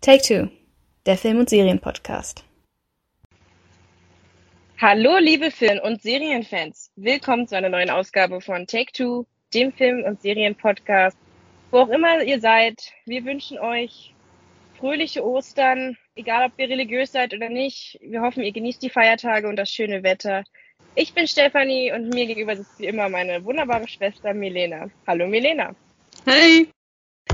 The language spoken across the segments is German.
Take Two, der Film- und Serienpodcast. Hallo, liebe Film- und Serienfans. Willkommen zu einer neuen Ausgabe von Take Two, dem Film- und Serienpodcast. Wo auch immer ihr seid, wir wünschen euch fröhliche Ostern, egal ob ihr religiös seid oder nicht. Wir hoffen, ihr genießt die Feiertage und das schöne Wetter. Ich bin Stefanie und mir gegenüber sitzt wie immer meine wunderbare Schwester Milena. Hallo Milena. Hey.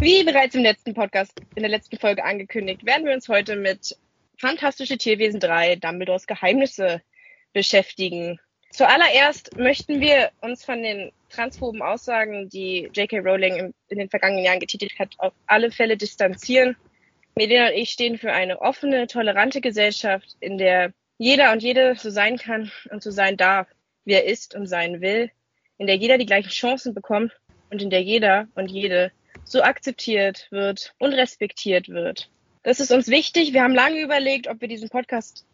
Wie bereits im letzten Podcast, in der letzten Folge angekündigt, werden wir uns heute mit Fantastische Tierwesen 3, Dumbledores Geheimnisse beschäftigen. Zuallererst möchten wir uns von den transphoben Aussagen, die J.K. Rowling in den vergangenen Jahren getätigt hat, auf alle Fälle distanzieren. Medina und ich stehen für eine offene, tolerante Gesellschaft, in der jeder und jede so sein kann und so sein darf, wie er ist und sein will, in der jeder die gleichen Chancen bekommt und in der jeder und jede so akzeptiert wird und respektiert wird. Das ist uns wichtig. Wir haben lange überlegt, ob wir diesen Podcast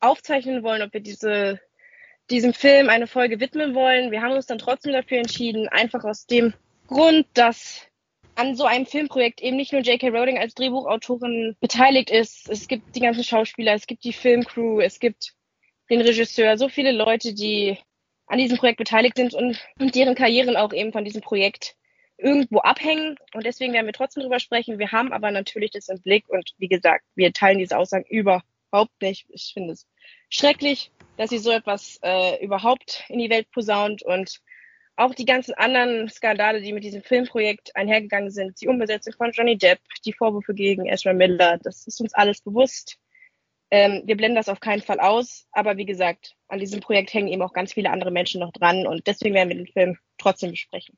aufzeichnen wollen, ob wir diese, diesem Film eine Folge widmen wollen. Wir haben uns dann trotzdem dafür entschieden, einfach aus dem Grund, dass an so einem Filmprojekt eben nicht nur J.K. Rowling als Drehbuchautorin beteiligt ist. Es gibt die ganzen Schauspieler, es gibt die Filmcrew, es gibt den Regisseur, so viele Leute, die an diesem Projekt beteiligt sind und, und deren Karrieren auch eben von diesem Projekt irgendwo abhängen. Und deswegen werden wir trotzdem drüber sprechen. Wir haben aber natürlich das im Blick und wie gesagt, wir teilen diese Aussagen überhaupt nicht. Ich finde es schrecklich, dass sie so etwas äh, überhaupt in die Welt posaunt und auch die ganzen anderen Skandale, die mit diesem Filmprojekt einhergegangen sind, die Umbesetzung von Johnny Depp, die Vorwürfe gegen Ezra Miller, das ist uns alles bewusst. Ähm, wir blenden das auf keinen Fall aus, aber wie gesagt, an diesem Projekt hängen eben auch ganz viele andere Menschen noch dran und deswegen werden wir den Film trotzdem besprechen.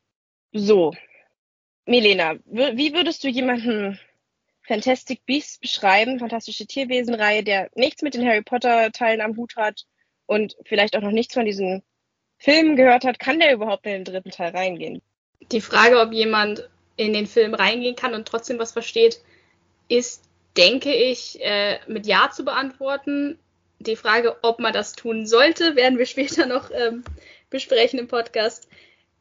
So, Milena, wie würdest du jemanden Fantastic Beasts beschreiben, fantastische Tierwesenreihe, der nichts mit den Harry Potter Teilen am Hut hat und vielleicht auch noch nichts von diesen Filmen gehört hat, kann der überhaupt in den dritten Teil reingehen? Die Frage, ob jemand in den Film reingehen kann und trotzdem was versteht, ist, denke ich, äh, mit Ja zu beantworten. Die Frage, ob man das tun sollte, werden wir später noch ähm, besprechen im Podcast.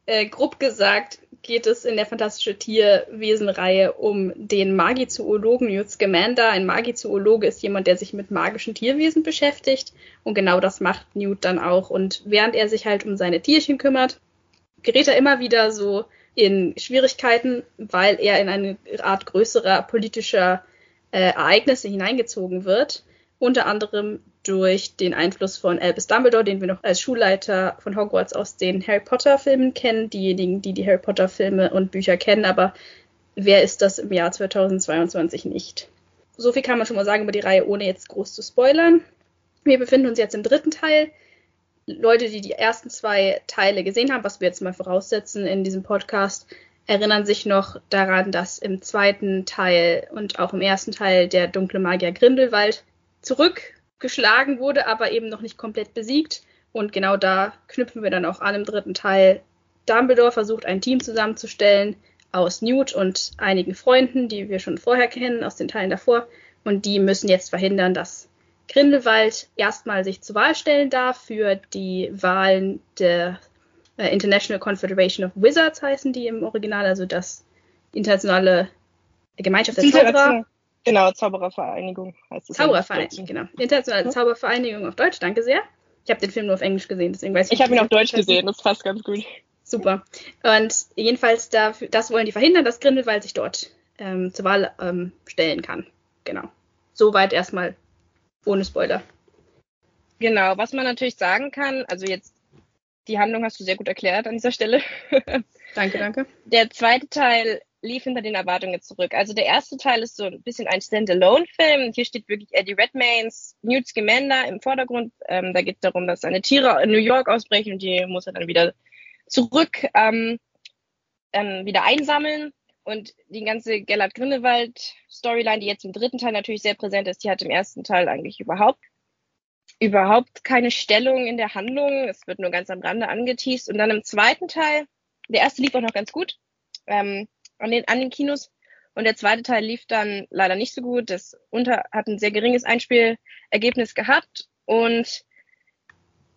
Äh, grob gesagt geht es in der Fantastische Tierwesenreihe um den Magizoologen Newt Scamander. Ein Magizoologe ist jemand, der sich mit magischen Tierwesen beschäftigt. Und genau das macht Newt dann auch. Und während er sich halt um seine Tierchen kümmert, gerät er immer wieder so in Schwierigkeiten, weil er in eine Art größerer politischer äh, Ereignisse hineingezogen wird. Unter anderem durch den Einfluss von Albus Dumbledore, den wir noch als Schulleiter von Hogwarts aus den Harry Potter Filmen kennen. Diejenigen, die die Harry Potter Filme und Bücher kennen, aber wer ist das im Jahr 2022 nicht? So viel kann man schon mal sagen über die Reihe, ohne jetzt groß zu spoilern. Wir befinden uns jetzt im dritten Teil. Leute, die die ersten zwei Teile gesehen haben, was wir jetzt mal voraussetzen in diesem Podcast, erinnern sich noch daran, dass im zweiten Teil und auch im ersten Teil der dunkle Magier Grindelwald zurückgeschlagen wurde, aber eben noch nicht komplett besiegt. Und genau da knüpfen wir dann auch an im dritten Teil. Dumbledore versucht ein Team zusammenzustellen aus Newt und einigen Freunden, die wir schon vorher kennen aus den Teilen davor. Und die müssen jetzt verhindern, dass Grindelwald erstmal sich zur Wahl stellen darf für die Wahlen der äh, International Confederation of Wizards heißen die im Original, also das internationale Gemeinschaft der Zauberer. Genau, Zauberervereinigung heißt es. Zauberervereinigung, genau. Internationale Zauberervereinigung auf Deutsch, danke sehr. Ich habe den Film nur auf Englisch gesehen, deswegen weiß ich Ich habe ihn auf Deutsch gesehen, das passt ganz gut. Super. Und jedenfalls dafür, das wollen die verhindern, dass Grindelwald sich dort ähm, zur Wahl ähm, stellen kann. Genau. Soweit erstmal ohne Spoiler. Genau, was man natürlich sagen kann, also jetzt die Handlung hast du sehr gut erklärt an dieser Stelle. danke, danke. Der zweite Teil lief hinter den Erwartungen zurück. Also der erste Teil ist so ein bisschen ein Standalone-Film. Hier steht wirklich Eddie Redmaynes, Newt Scamander im Vordergrund. Ähm, da geht es darum, dass seine Tiere in New York ausbrechen und die muss er dann wieder zurück ähm, ähm, wieder einsammeln. Und die ganze Gellert Grindelwald-Storyline, die jetzt im dritten Teil natürlich sehr präsent ist, die hat im ersten Teil eigentlich überhaupt überhaupt keine Stellung in der Handlung. Es wird nur ganz am Rande angeteased. Und dann im zweiten Teil, der erste lief auch noch ganz gut. Ähm, an den, an den Kinos. Und der zweite Teil lief dann leider nicht so gut. Das unter, hat ein sehr geringes Einspielergebnis gehabt. Und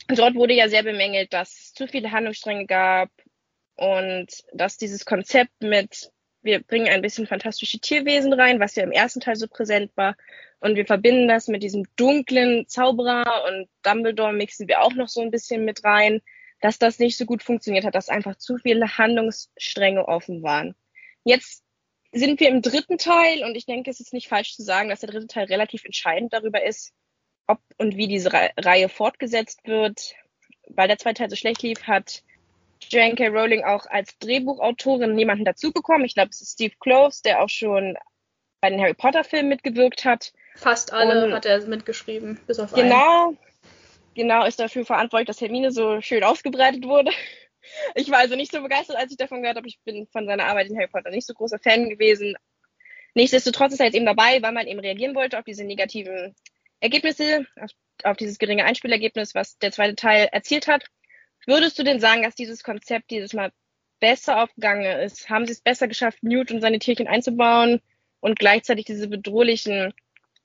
dort wurde ja sehr bemängelt, dass es zu viele Handlungsstränge gab und dass dieses Konzept mit, wir bringen ein bisschen fantastische Tierwesen rein, was ja im ersten Teil so präsent war. Und wir verbinden das mit diesem dunklen Zauberer und Dumbledore mixen wir auch noch so ein bisschen mit rein, dass das nicht so gut funktioniert hat, dass einfach zu viele Handlungsstränge offen waren. Jetzt sind wir im dritten Teil und ich denke, es ist nicht falsch zu sagen, dass der dritte Teil relativ entscheidend darüber ist, ob und wie diese Reihe fortgesetzt wird. Weil der zweite Teil so schlecht lief, hat Joanne K. Rowling auch als Drehbuchautorin jemanden dazubekommen. Ich glaube, es ist Steve Close, der auch schon bei den Harry Potter-Filmen mitgewirkt hat. Fast alle und hat er mitgeschrieben, bis auf Genau, einen. genau, ist dafür verantwortlich, dass Hermine so schön ausgebreitet wurde. Ich war also nicht so begeistert, als ich davon gehört habe. Ich bin von seiner Arbeit in Harry Potter nicht so großer Fan gewesen. Nichtsdestotrotz ist er jetzt eben dabei, weil man eben reagieren wollte auf diese negativen Ergebnisse, auf, auf dieses geringe Einspielergebnis, was der zweite Teil erzielt hat. Würdest du denn sagen, dass dieses Konzept dieses Mal besser aufgegangen ist? Haben sie es besser geschafft, Newt und seine Tierchen einzubauen und gleichzeitig diese bedrohlichen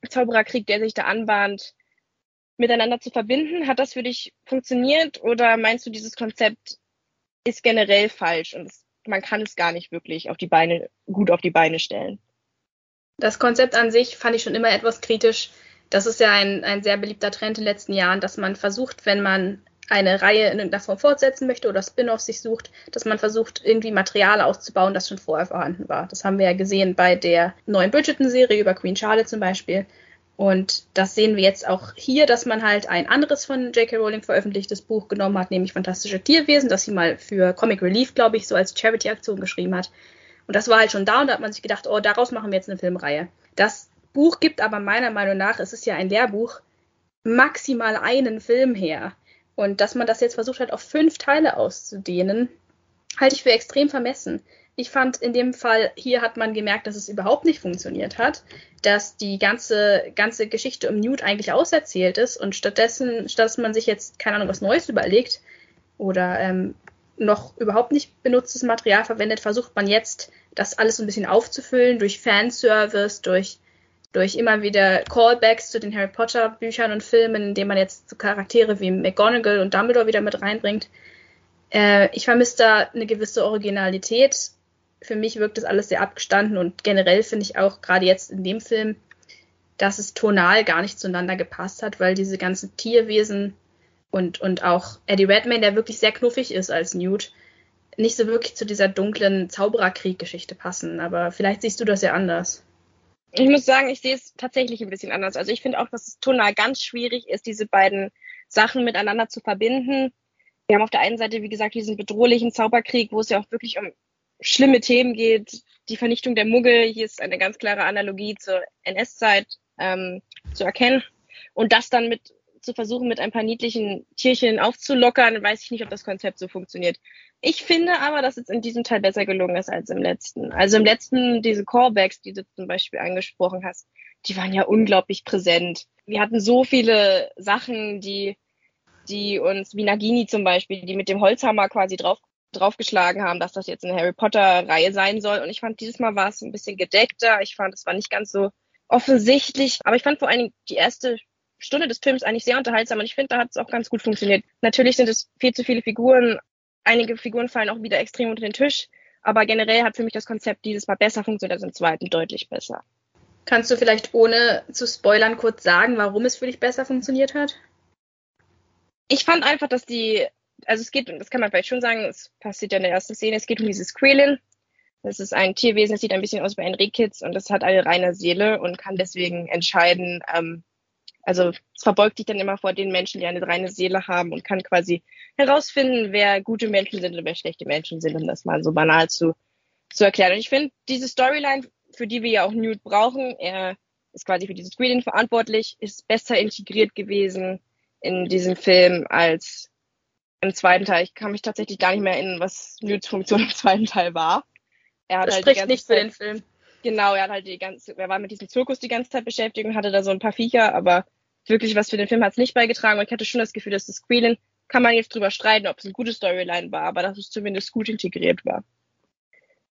Zaubererkrieg, der sich da anbahnt, miteinander zu verbinden? Hat das für dich funktioniert oder meinst du, dieses Konzept ist generell falsch und es, man kann es gar nicht wirklich auf die Beine, gut auf die Beine stellen? Das Konzept an sich fand ich schon immer etwas kritisch. Das ist ja ein, ein sehr beliebter Trend in den letzten Jahren, dass man versucht, wenn man eine Reihe in irgendeiner Form fortsetzen möchte oder Spin-offs sich sucht, dass man versucht, irgendwie Material auszubauen, das schon vorher vorhanden war. Das haben wir ja gesehen bei der neuen Bridgerton-Serie über Queen Charlotte zum Beispiel. Und das sehen wir jetzt auch hier, dass man halt ein anderes von J.K. Rowling veröffentlichtes Buch genommen hat, nämlich Fantastische Tierwesen, das sie mal für Comic Relief, glaube ich, so als Charity-Aktion geschrieben hat. Und das war halt schon da und da hat man sich gedacht, oh, daraus machen wir jetzt eine Filmreihe. Das Buch gibt aber meiner Meinung nach, es ist ja ein Lehrbuch, maximal einen Film her. Und dass man das jetzt versucht hat, auf fünf Teile auszudehnen, halte ich für extrem vermessen. Ich fand in dem Fall, hier hat man gemerkt, dass es überhaupt nicht funktioniert hat, dass die ganze, ganze Geschichte um Newt eigentlich auserzählt ist und stattdessen, statt dass man sich jetzt, keine Ahnung, was Neues überlegt oder ähm, noch überhaupt nicht benutztes Material verwendet, versucht man jetzt, das alles ein bisschen aufzufüllen durch Fanservice, durch durch immer wieder Callbacks zu den Harry Potter Büchern und Filmen, indem man jetzt so Charaktere wie McGonagall und Dumbledore wieder mit reinbringt. Äh, ich vermisse da eine gewisse Originalität. Für mich wirkt das alles sehr abgestanden und generell finde ich auch gerade jetzt in dem Film, dass es tonal gar nicht zueinander gepasst hat, weil diese ganzen Tierwesen und, und auch Eddie Redmayne, der wirklich sehr knuffig ist als Newt, nicht so wirklich zu dieser dunklen Zaubererkrieg-Geschichte passen. Aber vielleicht siehst du das ja anders. Ich muss sagen, ich sehe es tatsächlich ein bisschen anders. Also ich finde auch, dass es tonal ganz schwierig ist, diese beiden Sachen miteinander zu verbinden. Wir haben auf der einen Seite, wie gesagt, diesen bedrohlichen Zauberkrieg, wo es ja auch wirklich um schlimme Themen geht. Die Vernichtung der Muggel, hier ist eine ganz klare Analogie zur NS-Zeit ähm, zu erkennen. Und das dann mit zu versuchen, mit ein paar niedlichen Tierchen aufzulockern, weiß ich nicht, ob das Konzept so funktioniert. Ich finde aber, dass es in diesem Teil besser gelungen ist als im letzten. Also im letzten, diese Callbacks, die du zum Beispiel angesprochen hast, die waren ja unglaublich präsent. Wir hatten so viele Sachen, die, die uns, wie Nagini zum Beispiel, die mit dem Holzhammer quasi drauf, draufgeschlagen haben, dass das jetzt eine Harry Potter Reihe sein soll. Und ich fand, dieses Mal war es ein bisschen gedeckter. Ich fand, es war nicht ganz so offensichtlich. Aber ich fand vor allen Dingen die erste Stunde des Films eigentlich sehr unterhaltsam und ich finde, da hat es auch ganz gut funktioniert. Natürlich sind es viel zu viele Figuren, Einige Figuren fallen auch wieder extrem unter den Tisch, aber generell hat für mich das Konzept dieses Mal besser funktioniert als im zweiten, deutlich besser. Kannst du vielleicht ohne zu spoilern kurz sagen, warum es für dich besser funktioniert hat? Ich fand einfach, dass die, also es geht, das kann man vielleicht schon sagen, es passiert ja in der ersten Szene, es geht um dieses Krillin. Das ist ein Tierwesen, das sieht ein bisschen aus wie ein Rehkitz und das hat eine reine Seele und kann deswegen entscheiden, ähm, also es verbeugt sich dann immer vor den Menschen, die eine reine Seele haben und kann quasi herausfinden, wer gute Menschen sind und wer schlechte Menschen sind, um das mal so banal zu, zu erklären. Und ich finde, diese Storyline, für die wir ja auch Newt brauchen, er ist quasi für dieses Screening verantwortlich, ist besser integriert gewesen in diesem Film als im zweiten Teil. Ich kann mich tatsächlich gar nicht mehr erinnern, was Newts Funktion im zweiten Teil war. Er hat das halt spricht nicht für den Film. Genau, er hat halt die ganze, er war mit diesem Zirkus die ganze Zeit beschäftigt und hatte da so ein paar Viecher, aber wirklich was für den Film hat es nicht beigetragen. Und ich hatte schon das Gefühl, dass das Squealing, kann man jetzt drüber streiten, ob es eine gute Storyline war, aber dass es zumindest gut integriert war.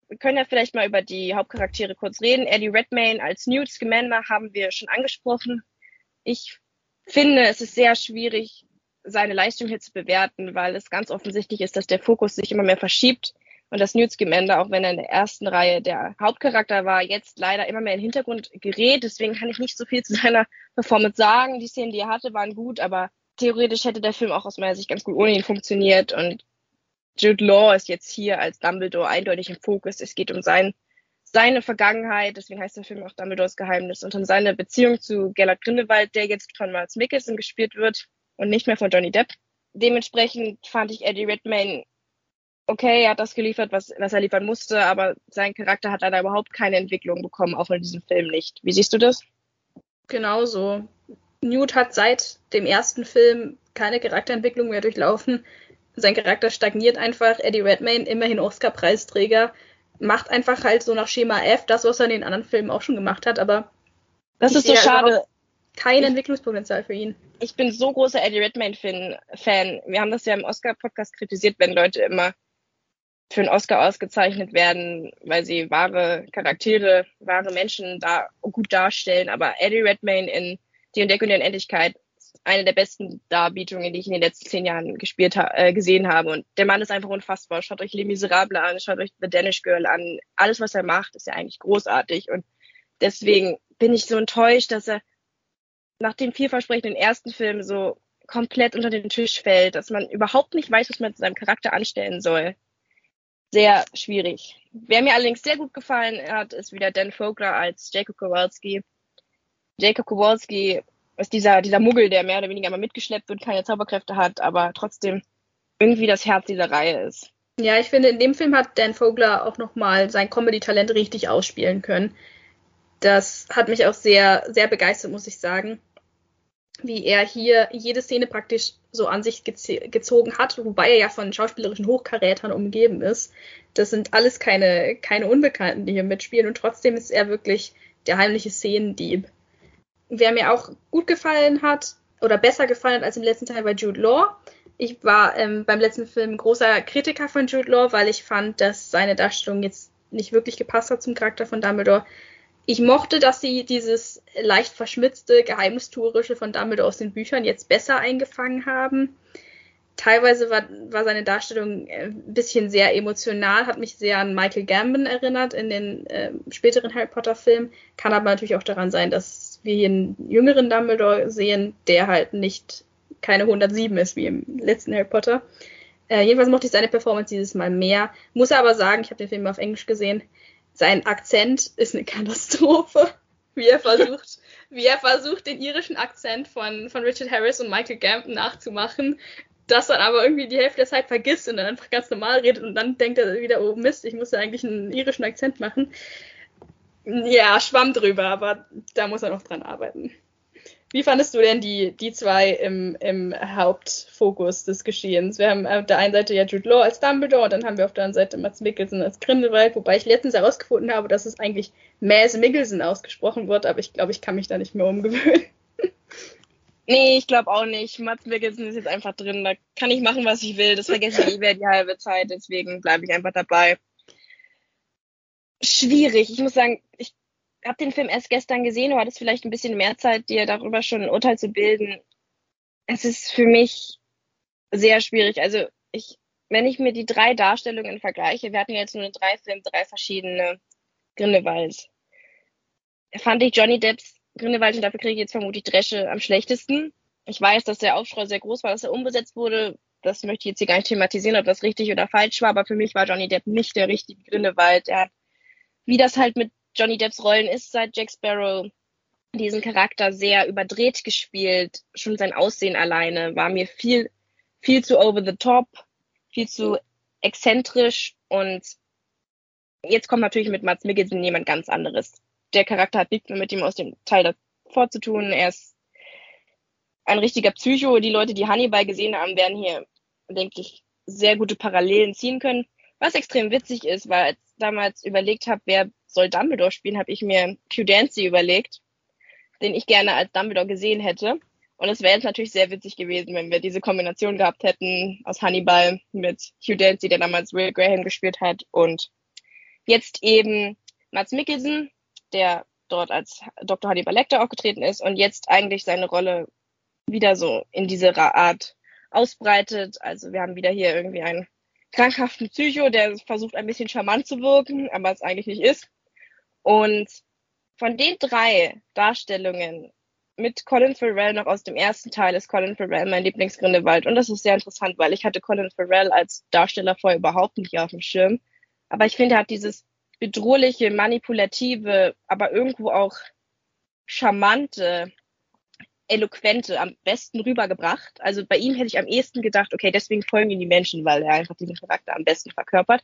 Wir können ja vielleicht mal über die Hauptcharaktere kurz reden. Eddie Redmayne als Newt Scamander haben wir schon angesprochen. Ich finde, es ist sehr schwierig, seine Leistung hier zu bewerten, weil es ganz offensichtlich ist, dass der Fokus sich immer mehr verschiebt Und dass Newt Scamander, auch wenn er in der ersten Reihe der Hauptcharakter war, jetzt leider immer mehr in den Hintergrund gerät. Deswegen kann ich nicht so viel zu seiner Performance sagen. Die Szenen, die er hatte, waren gut, aber theoretisch hätte der Film auch aus meiner Sicht ganz gut ohne ihn funktioniert. Und Jude Law ist jetzt hier als Dumbledore eindeutig im Fokus. Es geht um sein, seine Vergangenheit, deswegen heißt der Film auch Dumbledores Geheimnis, und um seine Beziehung zu Gellert Grindelwald, der jetzt von Miles Mickelson gespielt wird und nicht mehr von Johnny Depp. Dementsprechend fand ich Eddie Redmayne okay, er hat das geliefert, was, was er liefern musste, aber sein Charakter hat leider überhaupt keine Entwicklung bekommen, auch in diesem Film nicht. Wie siehst du das? Genauso. Newt hat seit dem ersten Film keine Charakterentwicklung mehr durchlaufen sein Charakter stagniert einfach. Eddie Redmayne, immerhin Oscar-Preisträger, macht einfach halt so nach Schema F das, was er in den anderen Filmen auch schon gemacht hat, aber das ist so schade. Kein ich, Entwicklungspotenzial für ihn. Ich bin so großer Eddie Redmayne-Fan. Wir haben das ja im Oscar-Podcast kritisiert, wenn Leute immer für einen Oscar ausgezeichnet werden, weil sie wahre Charaktere, wahre Menschen da gut darstellen. Aber Eddie Redmayne in Die Entdeckung der Unendlichkeit eine der besten Darbietungen, die ich in den letzten zehn Jahren gespielt ha äh, gesehen habe. Und der Mann ist einfach unfassbar. Schaut euch Les Miserables an, schaut euch The Danish Girl an. Alles, was er macht, ist ja eigentlich großartig. Und deswegen bin ich so enttäuscht, dass er nach dem vielversprechenden ersten Film so komplett unter den Tisch fällt, dass man überhaupt nicht weiß, was man zu seinem Charakter anstellen soll. Sehr schwierig. Wer mir allerdings sehr gut gefallen hat, ist wieder Dan Fogler als Jacob Kowalski. Jacob Kowalski ist dieser, dieser Muggel, der mehr oder weniger mal mitgeschleppt wird, keine Zauberkräfte hat, aber trotzdem irgendwie das Herz dieser Reihe ist. Ja, ich finde, in dem Film hat Dan Vogler auch nochmal sein Comedy-Talent richtig ausspielen können. Das hat mich auch sehr, sehr begeistert, muss ich sagen. Wie er hier jede Szene praktisch so an sich gezogen hat, wobei er ja von schauspielerischen Hochkarätern umgeben ist. Das sind alles keine, keine Unbekannten, die hier mitspielen und trotzdem ist er wirklich der heimliche Szenendieb. Wer mir auch gut gefallen hat oder besser gefallen hat als im letzten Teil war Jude Law. Ich war ähm, beim letzten Film großer Kritiker von Jude Law, weil ich fand, dass seine Darstellung jetzt nicht wirklich gepasst hat zum Charakter von Dumbledore. Ich mochte, dass sie dieses leicht verschmitzte, geheimnistuerische von Dumbledore aus den Büchern jetzt besser eingefangen haben. Teilweise war, war seine Darstellung äh, ein bisschen sehr emotional, hat mich sehr an Michael Gambon erinnert in den äh, späteren Harry Potter Filmen. Kann aber natürlich auch daran sein, dass wir hier einen jüngeren Dumbledore sehen, der halt nicht keine 107 ist wie im letzten Harry Potter. Äh, jedenfalls mochte ich seine Performance dieses Mal mehr. Muss aber sagen, ich habe den Film auf Englisch gesehen, sein Akzent ist eine Katastrophe. Wie er versucht, wie er versucht, den irischen Akzent von, von Richard Harris und Michael Gambon nachzumachen, das dann aber irgendwie die Hälfte der Zeit vergisst und dann einfach ganz normal redet und dann denkt er wieder, oh Mist, ich muss ja eigentlich einen irischen Akzent machen. Ja, schwamm drüber, aber da muss er noch dran arbeiten. Wie fandest du denn die, die zwei im, im Hauptfokus des Geschehens? Wir haben auf der einen Seite ja Jude Law als Dumbledore und dann haben wir auf der anderen Seite Mats Mikkelsen als Grindelwald, wobei ich letztens herausgefunden habe, dass es eigentlich Mads Mikkelsen ausgesprochen wird, aber ich glaube, ich kann mich da nicht mehr umgewöhnen. Nee, ich glaube auch nicht. Mats Mikkelsen ist jetzt einfach drin. Da kann ich machen, was ich will. Das vergesse ich eh die halbe Zeit. Deswegen bleibe ich einfach dabei schwierig. Ich muss sagen, ich habe den Film erst gestern gesehen, du hattest vielleicht ein bisschen mehr Zeit, dir darüber schon ein Urteil zu bilden. Es ist für mich sehr schwierig. Also ich, wenn ich mir die drei Darstellungen vergleiche, wir hatten jetzt nur drei Filme, drei verschiedene Grindelwalds. Fand ich Johnny Depps Grindelwald, und dafür kriege ich jetzt vermutlich Dresche am schlechtesten. Ich weiß, dass der Aufschrei sehr groß war, dass er umbesetzt wurde. Das möchte ich jetzt hier gar nicht thematisieren, ob das richtig oder falsch war, aber für mich war Johnny Depp nicht der richtige Grindelwald. Er hat wie das halt mit Johnny Depps Rollen ist, seit Jack Sparrow diesen Charakter sehr überdreht gespielt. Schon sein Aussehen alleine war mir viel, viel zu over the top, viel zu exzentrisch und jetzt kommt natürlich mit Mats Mikkelsen jemand ganz anderes. Der Charakter hat nichts mehr mit ihm aus dem Teil davor zu tun. Er ist ein richtiger Psycho. Die Leute, die Hannibal gesehen haben, werden hier, denke ich, sehr gute Parallelen ziehen können. Was extrem witzig ist, weil ich damals überlegt habe, wer soll Dumbledore spielen, habe ich mir Q Dancy überlegt, den ich gerne als Dumbledore gesehen hätte. Und es wäre jetzt natürlich sehr witzig gewesen, wenn wir diese Kombination gehabt hätten aus Hannibal mit Hugh Dancy, der damals Will Graham gespielt hat, und jetzt eben Mats Mikkelsen, der dort als Dr. Hannibal Lecter aufgetreten ist und jetzt eigentlich seine Rolle wieder so in dieser Art ausbreitet. Also wir haben wieder hier irgendwie einen krankhaften Psycho, der versucht ein bisschen charmant zu wirken, aber es eigentlich nicht ist. Und von den drei Darstellungen mit Colin Farrell noch aus dem ersten Teil ist Colin Farrell mein Lieblingsgrindewald. Und das ist sehr interessant, weil ich hatte Colin Farrell als Darsteller vorher überhaupt nicht auf dem Schirm. Aber ich finde, er hat dieses bedrohliche, manipulative, aber irgendwo auch charmante, eloquente am besten rübergebracht. Also bei ihm hätte ich am ehesten gedacht, okay, deswegen folgen ihm die Menschen, weil er einfach diesen Charakter am besten verkörpert.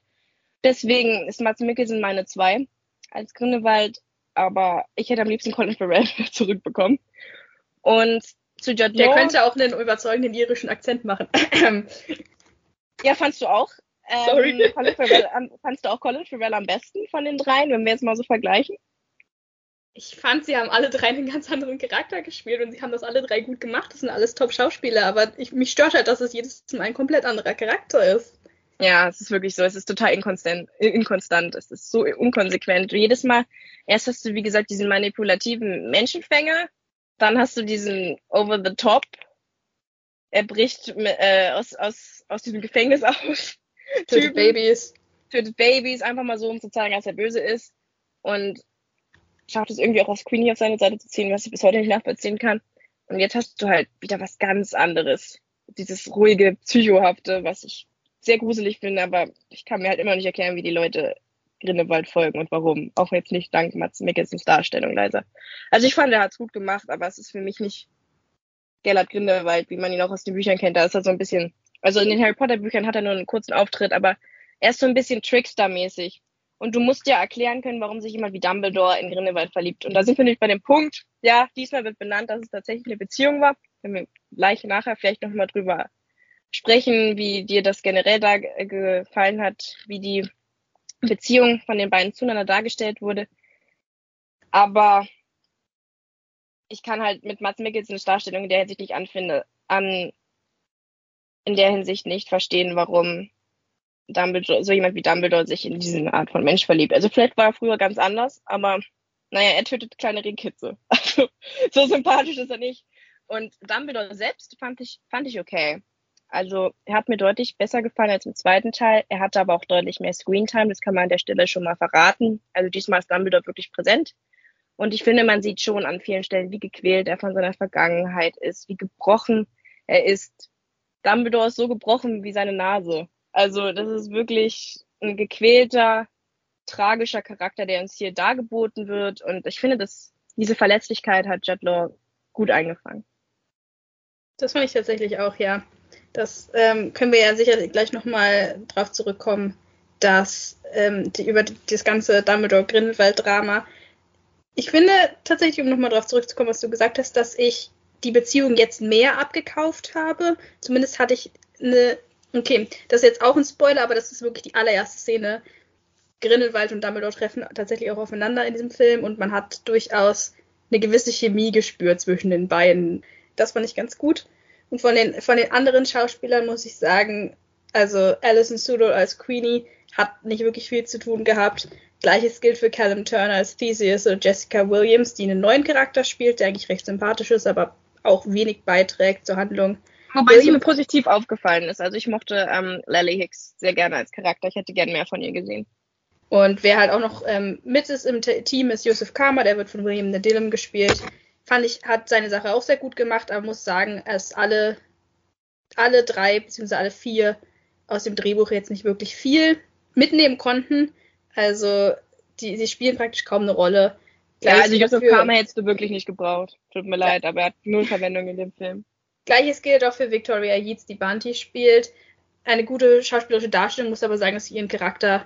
Deswegen ist Mats Mikkelsen meine zwei als Grindelwald, aber ich hätte am liebsten Colin Farrell zurückbekommen. Und zu Judd Der könnte auch einen überzeugenden irischen Akzent machen. ja, fandst du auch? Ähm, Sorry. Colin Farrell, fandst du auch Colin Farrell am besten von den dreien, wenn wir jetzt mal so vergleichen? ich fand, sie haben alle drei einen ganz anderen Charakter gespielt und sie haben das alle drei gut gemacht. Das sind alles Top-Schauspieler, aber ich, mich stört halt, dass es jedes Mal ein komplett anderer Charakter ist. Ja, es ist wirklich so. Es ist total inkonstant. inkonstant. Es ist so unkonsequent. Jedes Mal, erst hast du, wie gesagt, diesen manipulativen Menschenfänger, dann hast du diesen over the top. Er bricht äh, aus, aus, aus diesem Gefängnis aus. Tötet Babys. Tötet Babys, einfach mal so, um zu zeigen, dass er böse ist. Und schafft es irgendwie auch auf Queenie auf seine Seite zu ziehen, was ich bis heute nicht nachvollziehen kann. Und jetzt hast du halt wieder was ganz anderes. Dieses ruhige, psychohafte, was ich sehr gruselig finde, aber ich kann mir halt immer nicht erklären, wie die Leute Grindelwald folgen und warum. Auch jetzt nicht dank Mats Mikkelsens Darstellung leiser. Also ich fand, er hat es gut gemacht, aber es ist für mich nicht Gellert Grindelwald, wie man ihn auch aus den Büchern kennt. Da ist er so ein bisschen, also in den Harry Potter Büchern hat er nur einen kurzen Auftritt, aber er ist so ein bisschen Trickster-mäßig. Und du musst ja erklären können, warum sich jemand wie Dumbledore in Grindelwald verliebt. Und da sind wir nicht bei dem Punkt, ja, diesmal wird benannt, dass es tatsächlich eine Beziehung war. Wenn wir gleich nachher vielleicht nochmal drüber sprechen, wie dir das generell da gefallen hat, wie die Beziehung von den beiden zueinander dargestellt wurde. Aber ich kann halt mit Mats Mikkelsens Darstellung in der Hinsicht nicht anfinde, an, in der Hinsicht nicht verstehen, warum Dumbledore, so jemand wie Dumbledore sich in diese Art von Mensch verliebt. Also vielleicht war er früher ganz anders, aber naja, er tötet kleine Ringkitze. Also so sympathisch ist er nicht. Und Dumbledore selbst fand ich, fand ich okay. Also er hat mir deutlich besser gefallen als im zweiten Teil. Er hatte aber auch deutlich mehr Screentime, das kann man an der Stelle schon mal verraten. Also diesmal ist Dumbledore wirklich präsent. Und ich finde, man sieht schon an vielen Stellen, wie gequält er von seiner Vergangenheit ist, wie gebrochen er ist. Dumbledore ist so gebrochen wie seine Nase. Also das ist wirklich ein gequälter, tragischer Charakter, der uns hier dargeboten wird. Und ich finde, dass diese Verletzlichkeit hat Jet Law gut eingefangen. Das fand ich tatsächlich auch, ja. Das ähm, können wir ja sicher gleich nochmal drauf zurückkommen, dass ähm, die, über das ganze Dumbledore-Grindelwald-Drama. Ich finde tatsächlich, um nochmal drauf zurückzukommen, was du gesagt hast, dass ich die Beziehung jetzt mehr abgekauft habe. Zumindest hatte ich eine Okay, das ist jetzt auch ein Spoiler, aber das ist wirklich die allererste Szene. Grindelwald und Dumbledore treffen tatsächlich auch aufeinander in diesem Film und man hat durchaus eine gewisse Chemie gespürt zwischen den beiden. Das fand ich ganz gut. Und von den, von den anderen Schauspielern muss ich sagen, also Alison Sudol als Queenie hat nicht wirklich viel zu tun gehabt. Gleiches gilt für Callum Turner als Theseus und Jessica Williams, die einen neuen Charakter spielt, der eigentlich recht sympathisch ist, aber auch wenig beiträgt zur Handlung. Wobei sie mir positiv aufgefallen ist. Also ich mochte ähm, Lally Hicks sehr gerne als Charakter. Ich hätte gerne mehr von ihr gesehen. Und wer halt auch noch ähm, mit ist im Team ist Joseph Karma, der wird von William Nedillum gespielt. Fand ich, hat seine Sache auch sehr gut gemacht, aber muss sagen, dass alle, alle drei bzw. alle vier aus dem Drehbuch jetzt nicht wirklich viel mitnehmen konnten. Also die, sie spielen praktisch kaum eine Rolle. Gleich ja, also Joseph Karma hättest du wirklich nicht gebraucht. Tut mir ja. leid, aber er hat null Verwendung in dem Film. Gleiches gilt auch für Victoria Yeats, die Bunty spielt. Eine gute schauspielerische Darstellung, muss aber sagen, dass ich ihren Charakter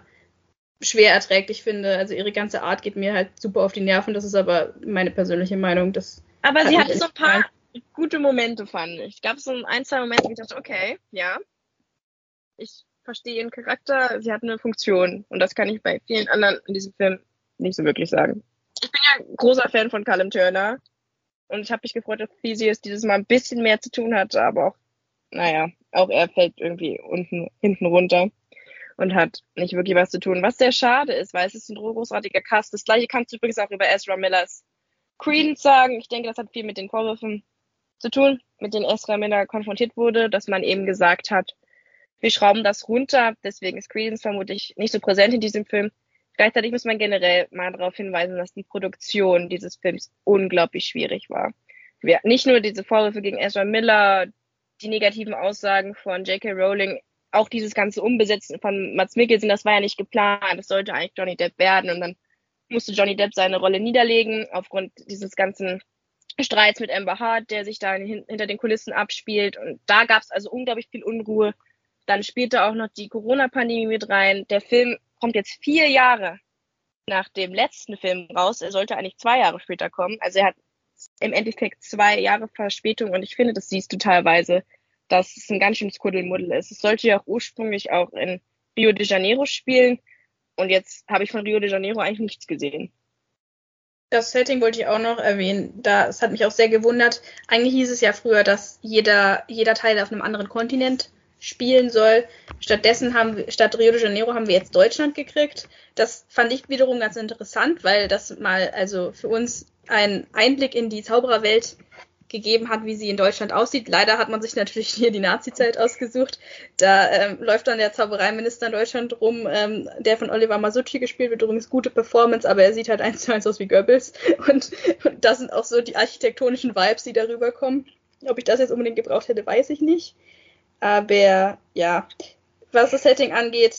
schwer erträglich finde. Also ihre ganze Art geht mir halt super auf die Nerven. Das ist aber meine persönliche Meinung. Das aber sie hatte so ein paar gefallen. gute Momente, fand ich. Es gab so ein, zwei Momente, wo ich dachte, okay, ja, ich verstehe ihren Charakter, sie hat eine Funktion. Und das kann ich bei vielen anderen in diesem Film nicht so wirklich sagen. Ich bin ja großer Fan von Callum Turner. Und ich habe mich gefreut, dass Theseus dieses Mal ein bisschen mehr zu tun hatte, aber auch, naja, auch er fällt irgendwie unten, hinten runter und hat nicht wirklich was zu tun. Was sehr schade ist, weil es ist ein großartiger Cast. Das gleiche kannst du übrigens auch über Ezra Millers Creedence sagen. Ich denke, das hat viel mit den Vorwürfen zu tun, mit denen Ezra Miller konfrontiert wurde, dass man eben gesagt hat, wir schrauben das runter, deswegen ist Credence vermutlich nicht so präsent in diesem Film. Gleichzeitig muss man generell mal darauf hinweisen, dass die Produktion dieses Films unglaublich schwierig war. Wir, nicht nur diese Vorwürfe gegen Ezra Miller, die negativen Aussagen von J.K. Rowling, auch dieses ganze Umbesetzen von Mats Mikkelsen, das war ja nicht geplant. Das sollte eigentlich Johnny Depp werden und dann musste Johnny Depp seine Rolle niederlegen aufgrund dieses ganzen Streits mit Amber Hart, der sich da hin, hinter den Kulissen abspielt. Und da gab es also unglaublich viel Unruhe. Dann spielte auch noch die Corona-Pandemie mit rein. Der Film kommt jetzt vier Jahre nach dem letzten Film raus. Er sollte eigentlich zwei Jahre später kommen. Also er hat im Endeffekt zwei Jahre Verspätung und ich finde, das siehst du teilweise, dass es ein ganz schönes Kuddelmuddel ist. Es sollte ja auch ursprünglich auch in Rio de Janeiro spielen und jetzt habe ich von Rio de Janeiro eigentlich nichts gesehen. Das Setting wollte ich auch noch erwähnen. Das hat mich auch sehr gewundert. Eigentlich hieß es ja früher, dass jeder, jeder Teil auf einem anderen Kontinent spielen soll. Stattdessen haben wir, statt Rio de Janeiro haben wir jetzt Deutschland gekriegt. Das fand ich wiederum ganz interessant, weil das mal also für uns einen Einblick in die Zaubererwelt gegeben hat, wie sie in Deutschland aussieht. Leider hat man sich natürlich hier die Nazi-Zeit ausgesucht. Da ähm, läuft dann der Zaubereiminister in Deutschland rum, ähm, der von Oliver Masucci gespielt wird. Übrigens gute Performance, aber er sieht halt eins zu eins aus wie Goebbels. Und, und das sind auch so die architektonischen Vibes, die darüber kommen. Ob ich das jetzt unbedingt gebraucht hätte, weiß ich nicht. Aber ja, was das Setting angeht,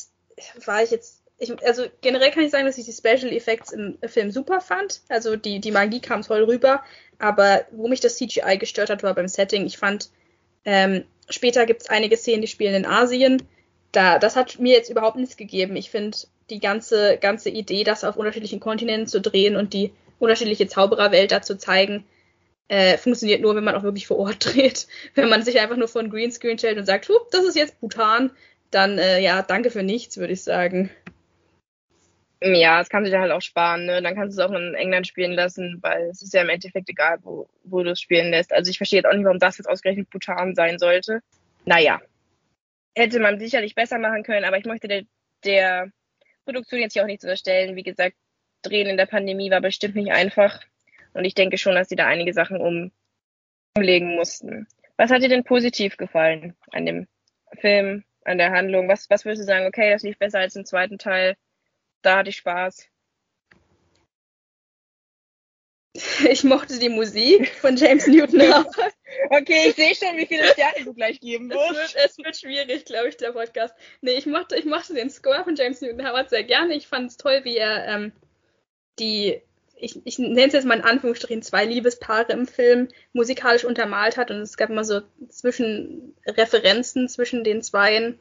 war ich jetzt. Ich, also generell kann ich sagen, dass ich die Special Effects im Film super fand. Also die, die Magie kam toll rüber. Aber wo mich das CGI gestört hat, war beim Setting. Ich fand, ähm, später gibt es einige Szenen, die spielen in Asien. Da, das hat mir jetzt überhaupt nichts gegeben. Ich finde die ganze, ganze Idee, das auf unterschiedlichen Kontinenten zu drehen und die unterschiedliche Zaubererwelt da zu zeigen, äh, funktioniert nur, wenn man auch wirklich vor Ort dreht. Wenn man sich einfach nur vor ein Greenscreen stellt und sagt, das ist jetzt Bhutan, dann äh, ja, danke für nichts, würde ich sagen. Ja, das kannst du dir halt auch sparen, ne? Dann kannst du es auch in England spielen lassen, weil es ist ja im Endeffekt egal, wo, wo du es spielen lässt. Also ich verstehe jetzt auch nicht, warum das jetzt ausgerechnet Bhutan sein sollte. Naja. Hätte man sicherlich besser machen können, aber ich möchte der, der Produktion jetzt hier auch nichts unterstellen. Wie gesagt, Drehen in der Pandemie war bestimmt nicht einfach. Und ich denke schon, dass sie da einige Sachen um, umlegen mussten. Was hat dir denn positiv gefallen an dem Film, an der Handlung? Was, was würdest du sagen, okay, das lief besser als im zweiten Teil? Da hatte ich Spaß. Ich mochte die Musik von James Newton Howard. okay, ich sehe schon, wie viele Sterne du gleich geben wirst. Es wird, es wird schwierig, glaube ich, der Podcast. Nee, ich mochte, ich mochte den Score von James Newton Howard sehr gerne. Ich fand es toll, wie er ähm, die ich, ich nenne es jetzt mal in Anführungsstrichen, zwei Liebespaare im Film musikalisch untermalt hat und es gab immer so Zwischenreferenzen zwischen den Zweien.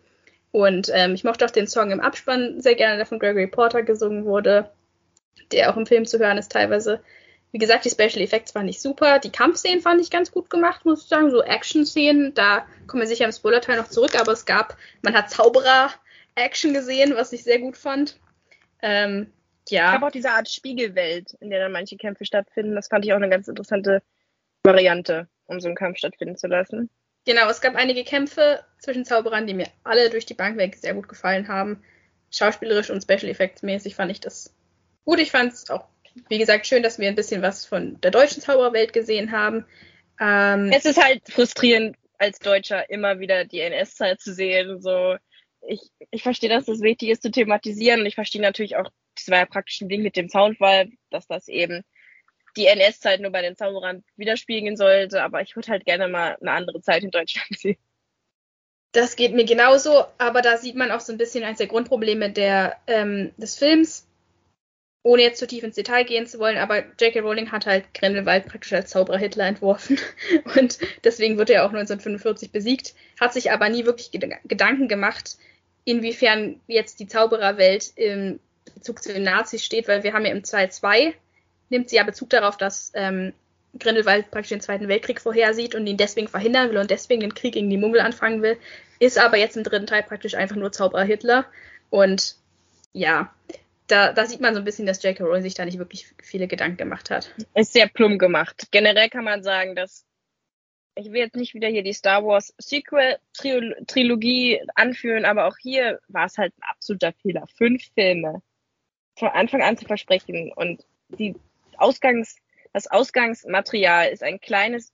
Und ähm, ich mochte auch den Song im Abspann sehr gerne, der von Gregory Porter gesungen wurde, der auch im Film zu hören ist teilweise. Wie gesagt, die Special Effects fand ich super. Die Kampfszenen fand ich ganz gut gemacht, muss ich sagen. So Action-Szenen, da kommen wir sicher im Spoiler-Teil noch zurück, aber es gab, man hat Zauberer-Action gesehen, was ich sehr gut fand. Ähm, ja. Ich habe auch diese Art Spiegelwelt, in der dann manche Kämpfe stattfinden. Das fand ich auch eine ganz interessante Variante, um so einen Kampf stattfinden zu lassen. Genau, es gab einige Kämpfe zwischen Zauberern, die mir alle durch die Bank weg sehr gut gefallen haben. Schauspielerisch und Special Effects mäßig fand ich das gut. Ich fand es auch, wie gesagt, schön, dass wir ein bisschen was von der deutschen Zaubererwelt gesehen haben. Ähm, es ist halt frustrierend, als Deutscher immer wieder die NS-Zeit zu sehen. So, ich, ich verstehe, dass das wichtig ist zu thematisieren und ich verstehe natürlich auch das war ja praktisch ein Ding mit dem Soundfall, dass das eben die NS-Zeit nur bei den Zauberern widerspiegeln sollte, aber ich würde halt gerne mal eine andere Zeit in Deutschland sehen. Das geht mir genauso, aber da sieht man auch so ein bisschen eines der Grundprobleme der, ähm, des Films, ohne jetzt zu tief ins Detail gehen zu wollen, aber J.K. Rowling hat halt Grindelwald praktisch als Zauberer Hitler entworfen und deswegen wird er auch 1945 besiegt, hat sich aber nie wirklich Gedanken gemacht, inwiefern jetzt die Zaubererwelt im Bezug zu den Nazis steht, weil wir haben ja im Teil 2 nimmt sie ja Bezug darauf, dass ähm, Grindelwald praktisch den Zweiten Weltkrieg vorhersieht und ihn deswegen verhindern will und deswegen den Krieg gegen die Muggel anfangen will, ist aber jetzt im dritten Teil praktisch einfach nur Zauberer Hitler. Und ja, da, da sieht man so ein bisschen, dass J.K. Rowling sich da nicht wirklich viele Gedanken gemacht hat. Ist sehr plump gemacht. Generell kann man sagen, dass ich will jetzt nicht wieder hier die Star Wars Sequel Trilogie anführen, aber auch hier war es halt ein absoluter Fehler. Fünf Filme von Anfang an zu versprechen. Und die Ausgangs, das Ausgangsmaterial ist ein kleines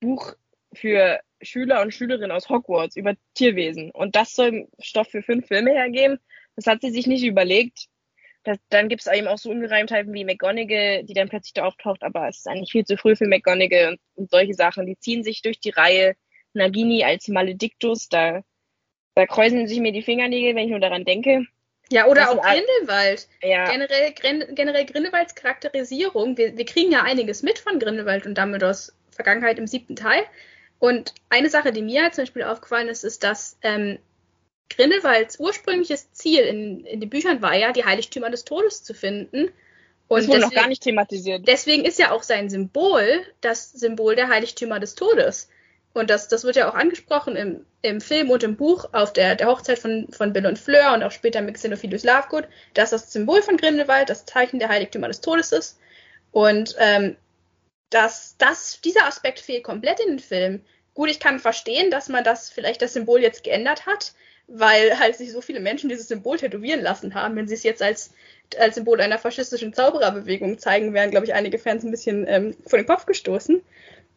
Buch für Schüler und Schülerinnen aus Hogwarts über Tierwesen. Und das soll Stoff für fünf Filme hergeben. Das hat sie sich nicht überlegt. Das, dann gibt es eben auch so Ungereimtheiten wie McGonagall, die dann plötzlich da auftaucht, aber es ist eigentlich viel zu früh für McGonagall und, und solche Sachen. Die ziehen sich durch die Reihe. Nagini als Maledictus, da, da kräuseln sich mir die Fingernägel, wenn ich nur daran denke. Ja, oder Das auch Grindelwald. Ja, Generell, generell Grindelwalds Charakterisierung. Wir, wir kriegen ja einiges mit von Grindelwald und Dumbledores Vergangenheit im siebten Teil. Und eine Sache, die mir halt zum Beispiel aufgefallen ist, ist, dass ähm, Grindelwalds ursprüngliches Ziel in, in den Büchern war ja, die Heiligtümer des Todes zu finden. Und das wurde noch deswegen- gar nicht thematisiert. deswegen ist ja auch sein Symbol das Symbol der Heiligtümer des Todes. Und das, das wird ja auch angesprochen im, im Film und im Buch auf der, der Hochzeit von, von Bill und Fleur und auch später mit Xenophilus Lovegood, dass das Symbol von Grindelwald das Zeichen der Heiligtümer des Todes ist. Und ähm, dass das, dieser Aspekt fehlt komplett in den Film. Gut, ich kann verstehen, dass man das vielleicht das Symbol jetzt geändert hat, weil halt sich so viele Menschen dieses Symbol tätowieren lassen haben. Wenn sie es jetzt als, als Symbol einer faschistischen Zaubererbewegung zeigen, wären, glaube ich, einige Fans ein bisschen ähm, vor den Kopf gestoßen.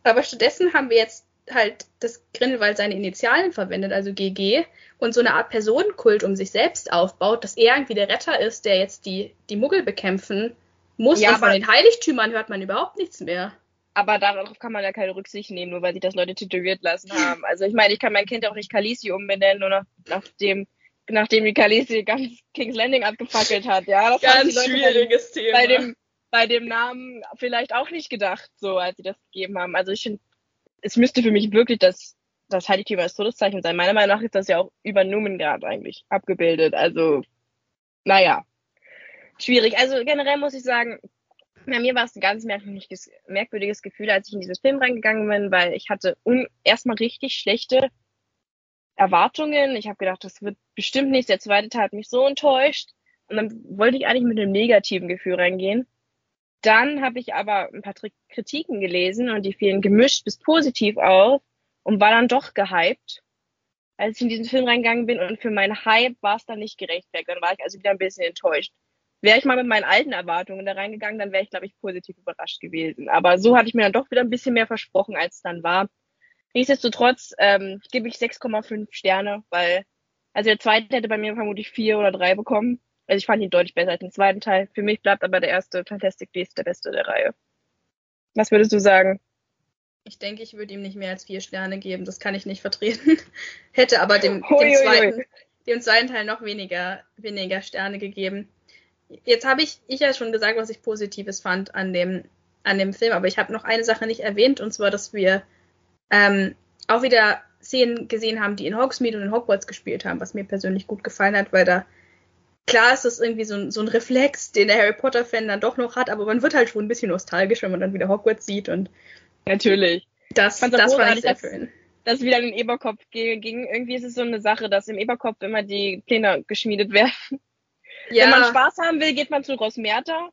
Aber stattdessen haben wir jetzt halt das Grindelwald seine Initialen verwendet, also GG, und so eine Art Personenkult um sich selbst aufbaut, dass er irgendwie der Retter ist, der jetzt die, die Muggel bekämpfen muss. Ja, und von den Heiligtümern hört man überhaupt nichts mehr. Aber darauf kann man ja keine Rücksicht nehmen, nur weil sich das Leute tätowiert lassen haben. Also ich meine, ich kann mein Kind auch nicht Khaleesi umbenennen, nur nach, nachdem, nachdem die Khaleesi ganz King's Landing abgefackelt hat. Ja, das die Leute bei dem, Thema. bei dem, bei dem Namen vielleicht auch nicht gedacht, so als sie das gegeben haben. Also ich finde, es müsste für mich wirklich das, das Heiligtümer des Todeszeichen sein. Meiner Meinung nach ist das ja auch über Numengrad eigentlich abgebildet. Also, naja, schwierig. Also generell muss ich sagen, bei mir war es ein ganz merkwürdiges, merkwürdiges Gefühl, als ich in dieses Film reingegangen bin, weil ich hatte erstmal richtig schlechte Erwartungen. Ich habe gedacht, das wird bestimmt nicht. Der zweite Teil hat mich so enttäuscht. Und dann wollte ich eigentlich mit einem negativen Gefühl reingehen. Dann habe ich aber ein paar Kritiken gelesen und die fielen gemischt bis positiv auf und war dann doch gehypt, als ich in diesen Film reingegangen bin. Und für meinen Hype war es dann nicht gerechtfertigt. Dann war ich also wieder ein bisschen enttäuscht. Wäre ich mal mit meinen alten Erwartungen da reingegangen, dann wäre ich, glaube ich, positiv überrascht gewesen. Aber so hatte ich mir dann doch wieder ein bisschen mehr versprochen, als es dann war. Nichtsdestotrotz ähm, gebe ich 6,5 Sterne, weil also der zweite hätte bei mir vermutlich vier oder drei bekommen. Also ich fand ihn deutlich besser als den zweiten Teil. Für mich bleibt aber der erste Fantastic Beasts der beste der Reihe. Was würdest du sagen? Ich denke, ich würde ihm nicht mehr als vier Sterne geben. Das kann ich nicht vertreten. Hätte aber dem, dem, zweiten, dem zweiten Teil noch weniger, weniger Sterne gegeben. Jetzt habe ich, ich ja schon gesagt, was ich Positives fand an dem, an dem Film, aber ich habe noch eine Sache nicht erwähnt, und zwar, dass wir ähm, auch wieder Szenen gesehen haben, die in Hogsmeade und in Hogwarts gespielt haben, was mir persönlich gut gefallen hat, weil da klar ist das irgendwie so ein, so ein Reflex, den der Harry Potter-Fan dann doch noch hat, aber man wird halt schon ein bisschen nostalgisch, wenn man dann wieder Hogwarts sieht und Natürlich. das, das fand großartig, ich sehr schön. Dass es wieder in den Eberkopf ging. Irgendwie ist es so eine Sache, dass im Eberkopf immer die Pläne geschmiedet werden. Wenn man Spaß haben will, geht man zu Rosmerta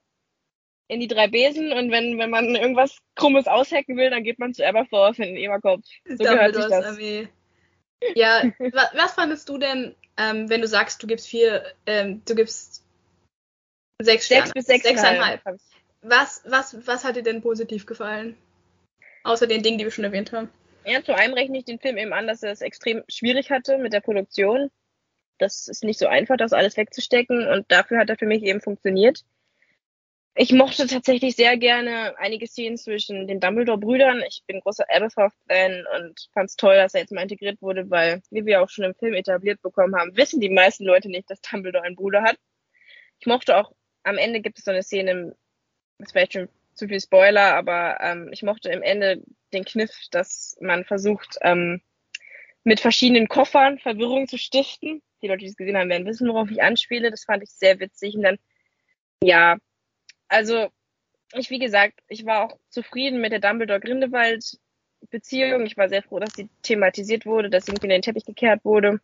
in die drei Besen und wenn, wenn man irgendwas Krummes aushacken will, dann geht man zu Aberforth in den Eberkopf. So gehört sich das. Armee. Ja, wa was fandest du denn, ähm, wenn du sagst, du gibst vier, ähm, du gibst sechs Sterne? Sechs bis sechseinhalb. Sechseinhalb. Was, was, was hat dir denn positiv gefallen? Außer den Dingen, die wir schon erwähnt haben. Ja, zu einem rechne ich den Film eben an, dass er es extrem schwierig hatte mit der Produktion. Das ist nicht so einfach, das alles wegzustecken und dafür hat er für mich eben funktioniert. Ich mochte tatsächlich sehr gerne einige Szenen zwischen den Dumbledore-Brüdern. Ich bin großer Aberforth-Fan und fand es toll, dass er jetzt mal integriert wurde, weil, wie wir auch schon im Film etabliert bekommen haben, wissen die meisten Leute nicht, dass Dumbledore einen Bruder hat. Ich mochte auch, am Ende gibt es so eine Szene, das ist vielleicht schon zu viel Spoiler, aber ähm, ich mochte im Ende den Kniff, dass man versucht, ähm, mit verschiedenen Koffern Verwirrung zu stiften. Die Leute, die es gesehen haben, werden wissen, worauf ich anspiele. Das fand ich sehr witzig. Und dann, ja, also ich, wie gesagt, ich war auch zufrieden mit der Dumbledore-Grindelwald-Beziehung. Ich war sehr froh, dass sie thematisiert wurde, dass sie irgendwie in den Teppich gekehrt wurde.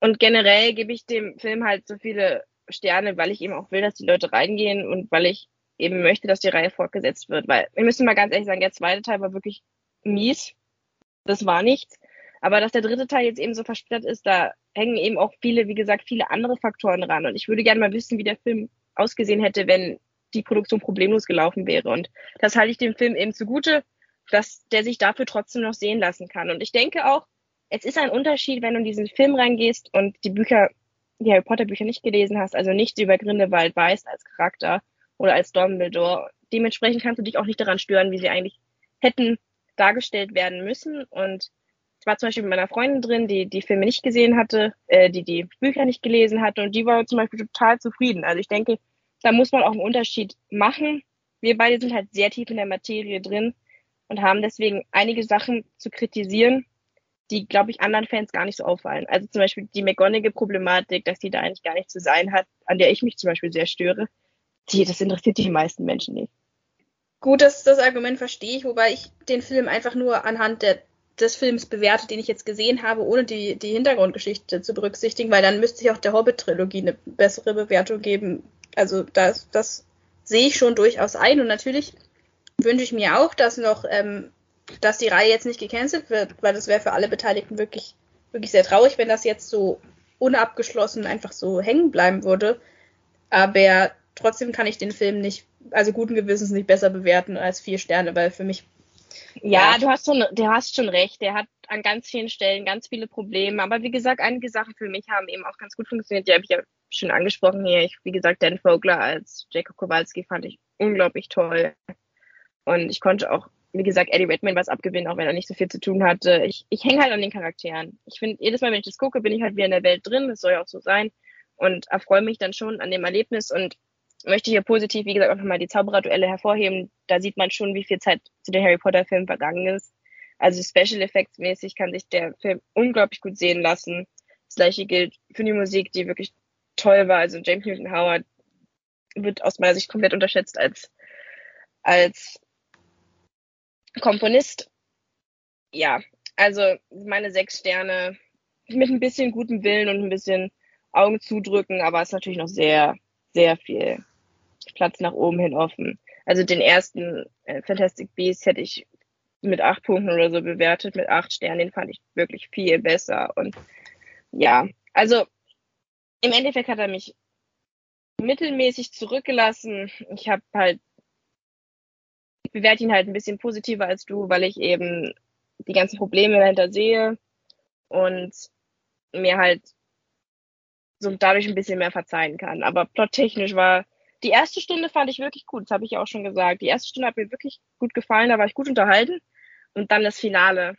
Und generell gebe ich dem Film halt so viele Sterne, weil ich eben auch will, dass die Leute reingehen und weil ich eben möchte, dass die Reihe fortgesetzt wird. Weil wir müssen mal ganz ehrlich sagen, der zweite Teil war wirklich mies. Das war nichts. Aber dass der dritte Teil jetzt eben so versplittert ist, da hängen eben auch viele, wie gesagt, viele andere Faktoren ran. Und ich würde gerne mal wissen, wie der Film ausgesehen hätte, wenn die Produktion problemlos gelaufen wäre. Und das halte ich dem Film eben zugute. dass der sich dafür trotzdem noch sehen lassen kann. Und ich denke auch, es ist ein Unterschied, wenn du in diesen Film reingehst und die Bücher, die Harry Potter Bücher nicht gelesen hast, also nichts über Grindelwald weißt als Charakter oder als Dumbledore. Dementsprechend kannst du dich auch nicht daran stören, wie sie eigentlich hätten dargestellt werden müssen. Und ich war zum Beispiel mit meiner Freundin drin, die die Filme nicht gesehen hatte, äh, die die Bücher nicht gelesen hatte und die war zum Beispiel total zufrieden. Also ich denke, da muss man auch einen Unterschied machen. Wir beide sind halt sehr tief in der Materie drin und haben deswegen einige Sachen zu kritisieren, die, glaube ich, anderen Fans gar nicht so auffallen. Also zum Beispiel die McGonagall-Problematik, dass die da eigentlich gar nicht zu sein hat, an der ich mich zum Beispiel sehr störe. Die, das interessiert die meisten Menschen nicht. Gut, das, das Argument verstehe ich, wobei ich den Film einfach nur anhand der, des Films bewerte, den ich jetzt gesehen habe, ohne die, die Hintergrundgeschichte zu berücksichtigen, weil dann müsste ich auch der Hobbit-Trilogie eine bessere Bewertung geben. Also das, das sehe ich schon durchaus ein und natürlich wünsche ich mir auch, dass noch, ähm, dass die Reihe jetzt nicht gecancelt wird, weil das wäre für alle Beteiligten wirklich, wirklich sehr traurig, wenn das jetzt so unabgeschlossen einfach so hängen bleiben würde. Aber trotzdem kann ich den Film nicht also guten Gewissens nicht besser bewerten als vier Sterne, weil für mich. Ja, ja, du hast schon, du hast schon recht. Der hat an ganz vielen Stellen ganz viele Probleme. Aber wie gesagt, einige Sachen für mich haben eben auch ganz gut funktioniert. Die habe ich ja schon angesprochen hier. Ich, wie gesagt, Dan Vogler als Jacob Kowalski fand ich unglaublich toll. Und ich konnte auch, wie gesagt, Eddie Redmayne was abgewinnen, auch wenn er nicht so viel zu tun hatte. Ich, ich hänge halt an den Charakteren. Ich finde, jedes Mal, wenn ich das gucke, bin ich halt wieder in der Welt drin. Das soll ja auch so sein. Und erfreue mich dann schon an dem Erlebnis. Und möchte hier positiv, wie gesagt, auch nochmal die Zaubererduelle hervorheben. Da sieht man schon, wie viel Zeit zu den Harry Potter Filmen vergangen ist. Also Special Effects mäßig kann sich der Film unglaublich gut sehen lassen. Das gleiche gilt für die Musik, die wirklich toll war. Also James Newton Howard wird aus meiner Sicht komplett unterschätzt als, als Komponist. Ja, also meine sechs Sterne mit ein bisschen gutem Willen und ein bisschen Augen zudrücken, aber es ist natürlich noch sehr, sehr viel Platz nach oben hin offen. Also den ersten äh, Fantastic Beasts hätte ich mit acht Punkten oder so bewertet, mit acht Sternen, den fand ich wirklich viel besser. Und ja, also im Endeffekt hat er mich mittelmäßig zurückgelassen. Ich habe halt, ich bewerte ihn halt ein bisschen positiver als du, weil ich eben die ganzen Probleme dahinter sehe und mir halt so dadurch ein bisschen mehr verzeihen kann. Aber plottechnisch war die erste Stunde fand ich wirklich gut, das habe ich ja auch schon gesagt. Die erste Stunde hat mir wirklich gut gefallen, da war ich gut unterhalten. Und dann das Finale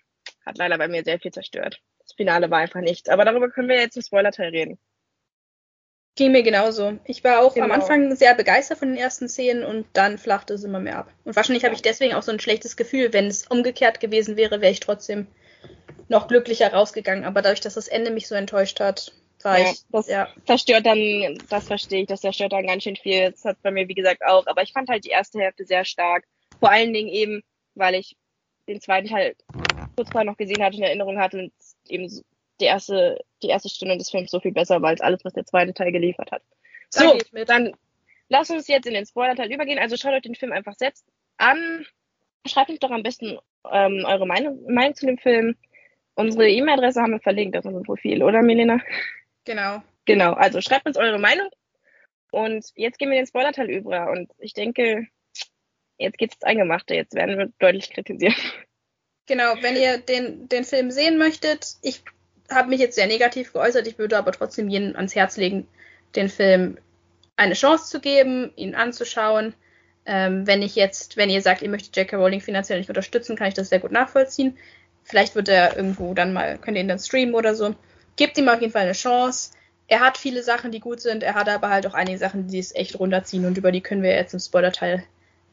hat leider bei mir sehr viel zerstört. Das Finale war einfach nichts. Aber darüber können wir jetzt im Spoiler-Teil reden. Ging mir genauso. Ich war auch genau. am Anfang sehr begeistert von den ersten Szenen und dann flachte es immer mehr ab. Und wahrscheinlich habe ich deswegen auch so ein schlechtes Gefühl. Wenn es umgekehrt gewesen wäre, wäre ich trotzdem noch glücklicher rausgegangen. Aber dadurch, dass das Ende mich so enttäuscht hat, ja, das ja. zerstört dann, das verstehe ich, das zerstört dann ganz schön viel. Das hat bei mir, wie gesagt, auch. Aber ich fand halt die erste Hälfte sehr stark. Vor allen Dingen eben, weil ich den zweiten Teil kurz vorher noch gesehen hatte, in Erinnerung hatte und eben die erste, die erste Stunde des Films so viel besser war als alles, was der zweite Teil geliefert hat. So, dann lass uns jetzt in den Spoiler-Teil übergehen. Also schaut euch den Film einfach selbst an. Schreibt uns doch am besten ähm, eure Meinung, Meinung zu dem Film. Unsere E-Mail-Adresse haben wir verlinkt auf unserem Profil, oder Melina? Genau. Genau, also schreibt uns eure Meinung. Und jetzt gehen wir den Spoiler-Teil über. Und ich denke, jetzt geht's ins Eingemachte. Jetzt werden wir deutlich kritisiert. Genau, wenn ihr den, den Film sehen möchtet, ich habe mich jetzt sehr negativ geäußert, ich würde aber trotzdem jedem ans Herz legen, den Film eine Chance zu geben, ihn anzuschauen. Ähm, wenn ich jetzt, wenn ihr sagt, ihr möchtet J.K. Rowling finanziell nicht unterstützen, kann ich das sehr gut nachvollziehen. Vielleicht wird er irgendwo dann mal, könnt ihr ihn dann streamen oder so gebt ihm auf jeden Fall eine Chance. Er hat viele Sachen, die gut sind, er hat aber halt auch einige Sachen, die es echt runterziehen und über die können wir jetzt im Spoiler-Teil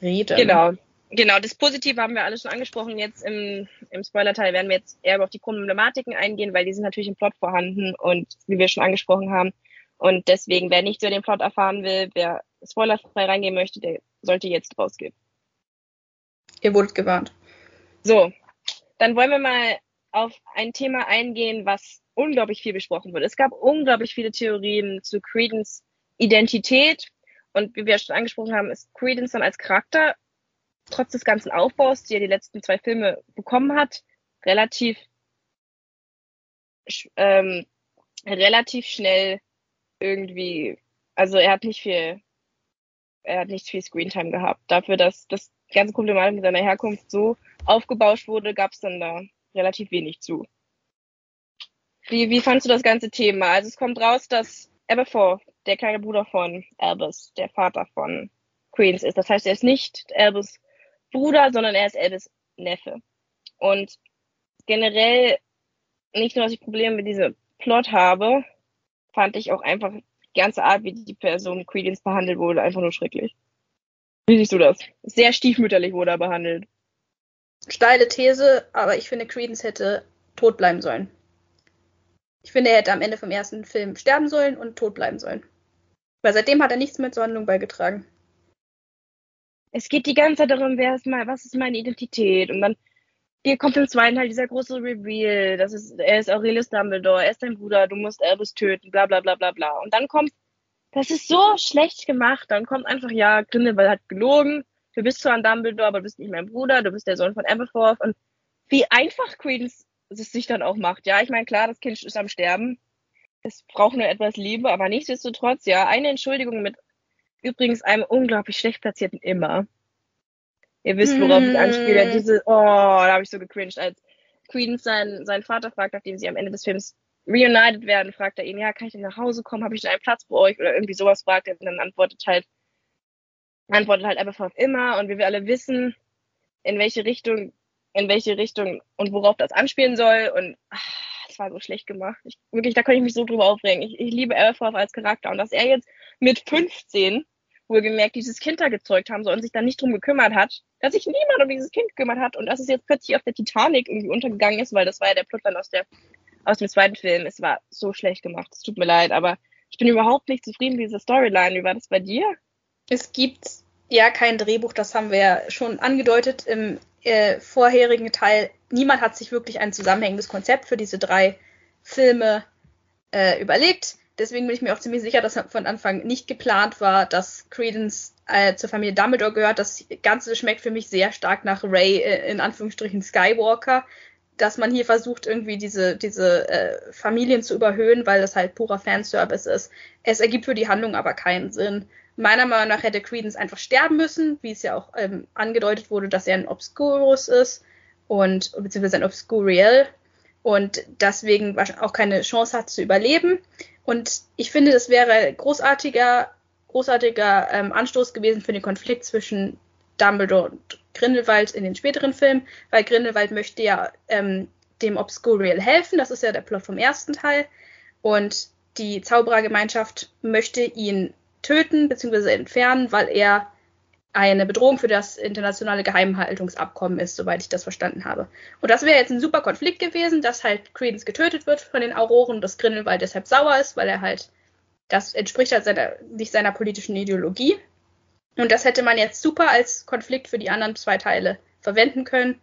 reden. Genau. Genau, das Positive haben wir alles schon angesprochen. Jetzt im, im Spoiler-Teil werden wir jetzt eher auf die Problematiken eingehen, weil die sind natürlich im Plot vorhanden und wie wir schon angesprochen haben. Und deswegen, wer nicht über den Plot erfahren will, wer spoilerfrei reingehen möchte, der sollte jetzt rausgehen. Ihr wurdet gewarnt. So, dann wollen wir mal auf ein Thema eingehen, was unglaublich viel besprochen wurde. Es gab unglaublich viele Theorien zu Credence Identität. Und wie wir schon angesprochen haben, ist Credence dann als Charakter, trotz des ganzen Aufbaus, die er die letzten zwei Filme bekommen hat, relativ, ähm, relativ schnell irgendwie, also er hat nicht viel, er hat nicht viel Screentime gehabt. Dafür, dass das ganze Problematik mit seiner Herkunft so aufgebauscht wurde, gab es dann da relativ wenig zu. Wie, wie fandst du das ganze Thema? Also es kommt raus, dass Aberforth, der kleine Bruder von Albus, der Vater von Queens ist. Das heißt, er ist nicht Albus Bruder, sondern er ist Albus Neffe. Und generell, nicht nur, dass ich Probleme mit diesem Plot habe, fand ich auch einfach die ganze Art, wie die Person Credence behandelt wurde, einfach nur schrecklich. Wie siehst du das? Sehr stiefmütterlich wurde er behandelt. Steile These, aber ich finde, Credence hätte tot bleiben sollen. Ich finde, er hätte am Ende vom ersten Film sterben sollen und tot bleiben sollen. Weil seitdem hat er nichts mehr zur Handlung beigetragen. Es geht die ganze Zeit darum, wer ist mal, was ist meine Identität? Und dann hier kommt im zweiten Teil dieser große Reveal. Das ist, er ist Aurelius Dumbledore, er ist dein Bruder, du musst Albus töten, bla bla bla bla bla. Und dann kommt, das ist so schlecht gemacht. Dann kommt einfach, ja, Grindelwald hat gelogen. Du bist zwar ein Dumbledore, aber du bist nicht mein Bruder, du bist der Sohn von Aberforth. Und wie einfach Credence es sich dann auch macht. Ja, ich meine, klar, das Kind ist am Sterben. Es braucht nur etwas Liebe, aber nichtsdestotrotz, ja, eine Entschuldigung mit übrigens einem unglaublich schlecht platzierten Immer. Ihr wisst, worauf mm. ich anspiele. Diese, oh, da habe ich so gecringed, als Queen seinen, seinen Vater fragt, nachdem sie am Ende des Films reunited werden, fragt er ihn, ja, kann ich denn nach Hause kommen? Habe ich denn einen Platz bei euch? Oder irgendwie sowas fragt er und dann antwortet halt, antwortet halt einfach auf immer und wie wir alle wissen, in welche Richtung in welche Richtung und worauf das anspielen soll. Und ach, das war so schlecht gemacht. Ich, wirklich, da könnte ich mich so drüber aufregen. Ich, ich liebe Aerforth als Charakter. Und dass er jetzt mit 15 wohlgemerkt dieses Kind da gezeugt haben soll und sich dann nicht drum gekümmert hat, dass sich niemand um dieses Kind gekümmert hat und dass es jetzt plötzlich auf der Titanic irgendwie untergegangen ist, weil das war ja der Plot dann aus, der, aus dem zweiten Film. Es war so schlecht gemacht. Es tut mir leid, aber ich bin überhaupt nicht zufrieden mit dieser Storyline. Wie war das bei dir? Es gibt ja kein Drehbuch, das haben wir ja schon angedeutet im äh, vorherigen Teil, niemand hat sich wirklich ein zusammenhängendes Konzept für diese drei Filme äh, überlegt. Deswegen bin ich mir auch ziemlich sicher, dass von Anfang nicht geplant war, dass Credence äh, zur Familie Dumbledore gehört. Das Ganze schmeckt für mich sehr stark nach Ray, äh, in Anführungsstrichen Skywalker, dass man hier versucht, irgendwie diese, diese äh, Familien zu überhöhen, weil das halt purer Fanservice ist. Es ergibt für die Handlung aber keinen Sinn. Meiner Meinung nach hätte Credence einfach sterben müssen, wie es ja auch ähm, angedeutet wurde, dass er ein Obscurus ist und beziehungsweise ein Obscuriel und deswegen auch keine Chance hat zu überleben. Und ich finde, das wäre großartiger, großartiger ähm, Anstoß gewesen für den Konflikt zwischen Dumbledore und Grindelwald in den späteren Filmen, weil Grindelwald möchte ja ähm, dem Obscuriel helfen, das ist ja der Plot vom ersten Teil, und die Zauberergemeinschaft möchte ihn töten bzw. entfernen, weil er eine Bedrohung für das internationale Geheimhaltungsabkommen ist, soweit ich das verstanden habe. Und das wäre jetzt ein super Konflikt gewesen, dass halt Credence getötet wird von den Auroren, dass Grindelwald deshalb sauer ist, weil er halt, das entspricht halt seiner, nicht seiner politischen Ideologie. Und das hätte man jetzt super als Konflikt für die anderen zwei Teile verwenden können,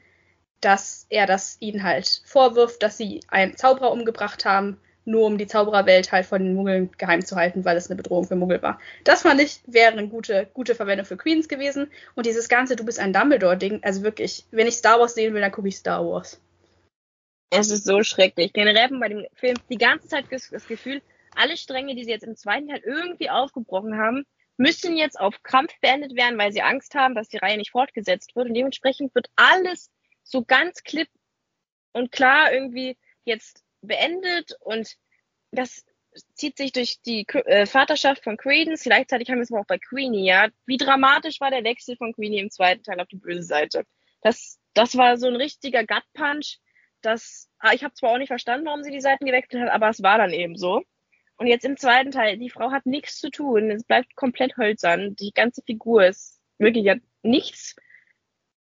dass er das ihnen halt vorwirft, dass sie einen Zauberer umgebracht haben nur um die Zaubererwelt halt von den Muggeln geheim zu halten, weil es eine Bedrohung für Muggel war. Das fand ich, wäre eine gute, gute Verwendung für Queens gewesen. Und dieses ganze Du bist ein Dumbledore-Ding, also wirklich, wenn ich Star Wars sehen will, dann gucke ich Star Wars. Es ist so schrecklich. Generell bei dem Film die ganze Zeit das Gefühl, alle Stränge, die sie jetzt im zweiten Teil irgendwie aufgebrochen haben, müssen jetzt auf Krampf beendet werden, weil sie Angst haben, dass die Reihe nicht fortgesetzt wird. Und dementsprechend wird alles so ganz klipp und klar irgendwie jetzt beendet und das zieht sich durch die äh, Vaterschaft von Credence. Gleichzeitig haben wir es aber auch bei Queenie, ja. Wie dramatisch war der Wechsel von Queenie im zweiten Teil auf die böse Seite? Das, das war so ein richtiger Gut-Punch. Das, ah, ich habe zwar auch nicht verstanden, warum sie die Seiten gewechselt hat, aber es war dann eben so. Und jetzt im zweiten Teil, die Frau hat nichts zu tun. Es bleibt komplett hölzern. Die ganze Figur ist wirklich ja nichts,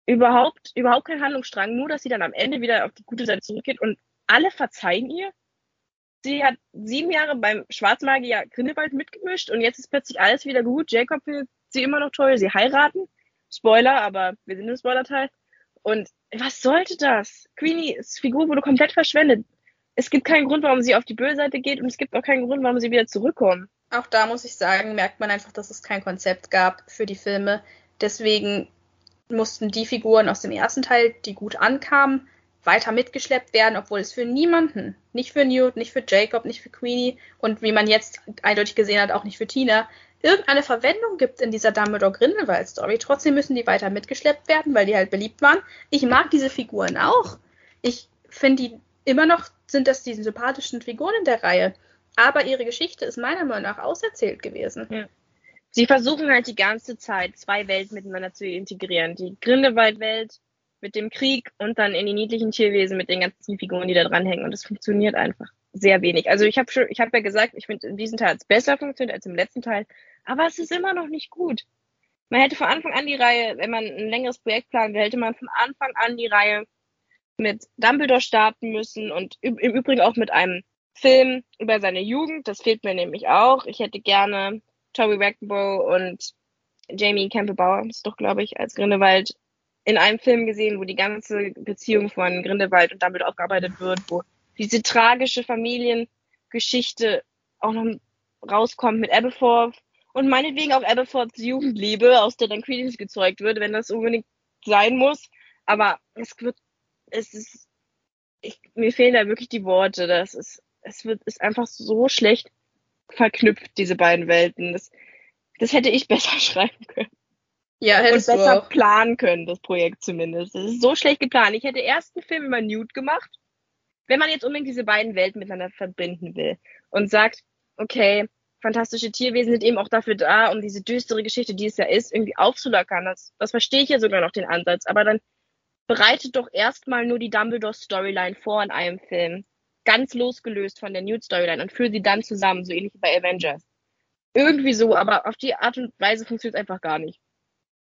überhaupt, überhaupt kein Handlungsstrang. Nur, dass sie dann am Ende wieder auf die gute Seite zurückgeht und alle verzeihen ihr. Sie hat sieben Jahre beim Schwarzmagier Grindelwald mitgemischt und jetzt ist plötzlich alles wieder gut. Jacob findet sie immer noch toll, sie heiraten. Spoiler, aber wir sind im Spoiler-Teil. Und was sollte das? Queenies Figur wurde komplett verschwendet. Es gibt keinen Grund, warum sie auf die böse Seite geht und es gibt auch keinen Grund, warum sie wieder zurückkommen. Auch da muss ich sagen, merkt man einfach, dass es kein Konzept gab für die Filme. Deswegen mussten die Figuren aus dem ersten Teil, die gut ankamen, weiter mitgeschleppt werden, obwohl es für niemanden, nicht für Newt, nicht für Jacob, nicht für Queenie und wie man jetzt eindeutig gesehen hat, auch nicht für Tina, irgendeine Verwendung gibt in dieser Dumbledore-Grindelwald-Story. Trotzdem müssen die weiter mitgeschleppt werden, weil die halt beliebt waren. Ich mag diese Figuren auch. Ich finde die immer noch, sind das die sympathischen Figuren in der Reihe. Aber ihre Geschichte ist meiner Meinung nach auserzählt gewesen. Ja. Sie versuchen halt die ganze Zeit, zwei Welten miteinander zu integrieren. Die Grindelwald-Welt mit dem Krieg und dann in die niedlichen Tierwesen mit den ganzen Figuren, die da dranhängen. Und es funktioniert einfach sehr wenig. Also ich habe schon, ich habe ja gesagt, ich finde in diesem Teil es besser funktioniert als im letzten Teil, aber es ist immer noch nicht gut. Man hätte von Anfang an die Reihe, wenn man ein längeres Projekt planen will, hätte man von Anfang an die Reihe mit Dumbledore starten müssen und im Übrigen auch mit einem Film über seine Jugend. Das fehlt mir nämlich auch. Ich hätte gerne Toby Rackbow und Jamie Campbell Bauer, ist doch glaube ich, als Grindelwald in einem Film gesehen, wo die ganze Beziehung von Grindelwald und Dumbledore aufgearbeitet wird, wo diese tragische Familiengeschichte auch noch rauskommt mit Aberforth und meinetwegen auch Aberforths Jugendliebe, aus der dann Quidditch gezeugt wird, wenn das unbedingt sein muss. Aber es wird, es ist, ich, mir fehlen da wirklich die Worte. Das ist, es wird, ist einfach so schlecht verknüpft, diese beiden Welten. Das, das hätte ich besser schreiben können. Ja, hättest und besser planen können, das Projekt zumindest. Das ist so schlecht geplant. Ich hätte erst einen Film über Newt gemacht, wenn man jetzt unbedingt diese beiden Welten miteinander verbinden will und sagt, okay, fantastische Tierwesen sind eben auch dafür da, um diese düstere Geschichte, die es ja ist, irgendwie aufzulockern. Das, das verstehe ich ja sogar noch den Ansatz. Aber dann bereitet doch erstmal nur die Dumbledore-Storyline vor in einem Film. Ganz losgelöst von der Newt-Storyline und führe sie dann zusammen, so ähnlich wie bei Avengers. Irgendwie so, aber auf die Art und Weise funktioniert es einfach gar nicht.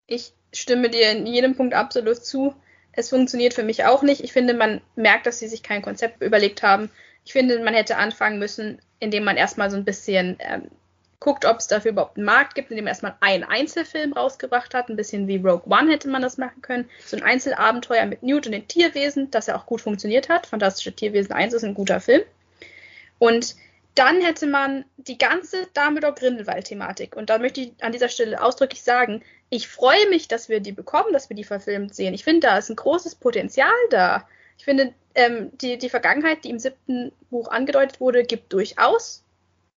Ich stimme dir in jedem Punkt absolut zu. Es funktioniert für mich auch nicht. Ich finde, man merkt, dass sie sich kein Konzept überlegt haben. Ich finde, man hätte anfangen müssen, indem man erstmal so ein bisschen ähm, guckt, ob es dafür überhaupt einen Markt gibt, indem man erstmal einen Einzelfilm rausgebracht hat. Ein bisschen wie Rogue One hätte man das machen können. So ein Einzelabenteuer mit Newt und den Tierwesen, das ja auch gut funktioniert hat. Fantastische Tierwesen 1 ist ein guter Film. Und dann hätte man die ganze Dumbledore-Grindelwald-Thematik. Und da möchte ich an dieser Stelle ausdrücklich sagen, ich freue mich, dass wir die bekommen, dass wir die verfilmt sehen. Ich finde, da ist ein großes Potenzial da. Ich finde, ähm, die, die Vergangenheit, die im siebten Buch angedeutet wurde, gibt durchaus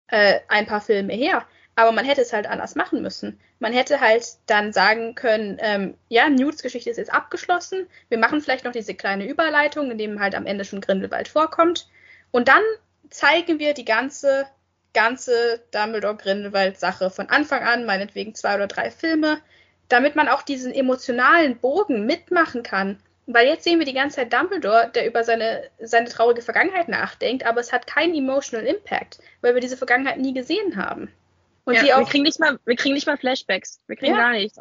äh, ein paar Filme her. Aber man hätte es halt anders machen müssen. Man hätte halt dann sagen können, ähm, ja, Newts Geschichte ist jetzt abgeschlossen. Wir machen vielleicht noch diese kleine Überleitung, in dem halt am Ende schon Grindelwald vorkommt. Und dann zeigen wir die ganze, ganze Dumbledore-Grindelwald-Sache von Anfang an, meinetwegen zwei oder drei Filme, damit man auch diesen emotionalen Bogen mitmachen kann. Weil jetzt sehen wir die ganze Zeit Dumbledore, der über seine, seine traurige Vergangenheit nachdenkt, aber es hat keinen emotional Impact, weil wir diese Vergangenheit nie gesehen haben. Und ja, wir, kriegen nicht mal, wir kriegen nicht mal Flashbacks. Wir kriegen ja, gar nichts.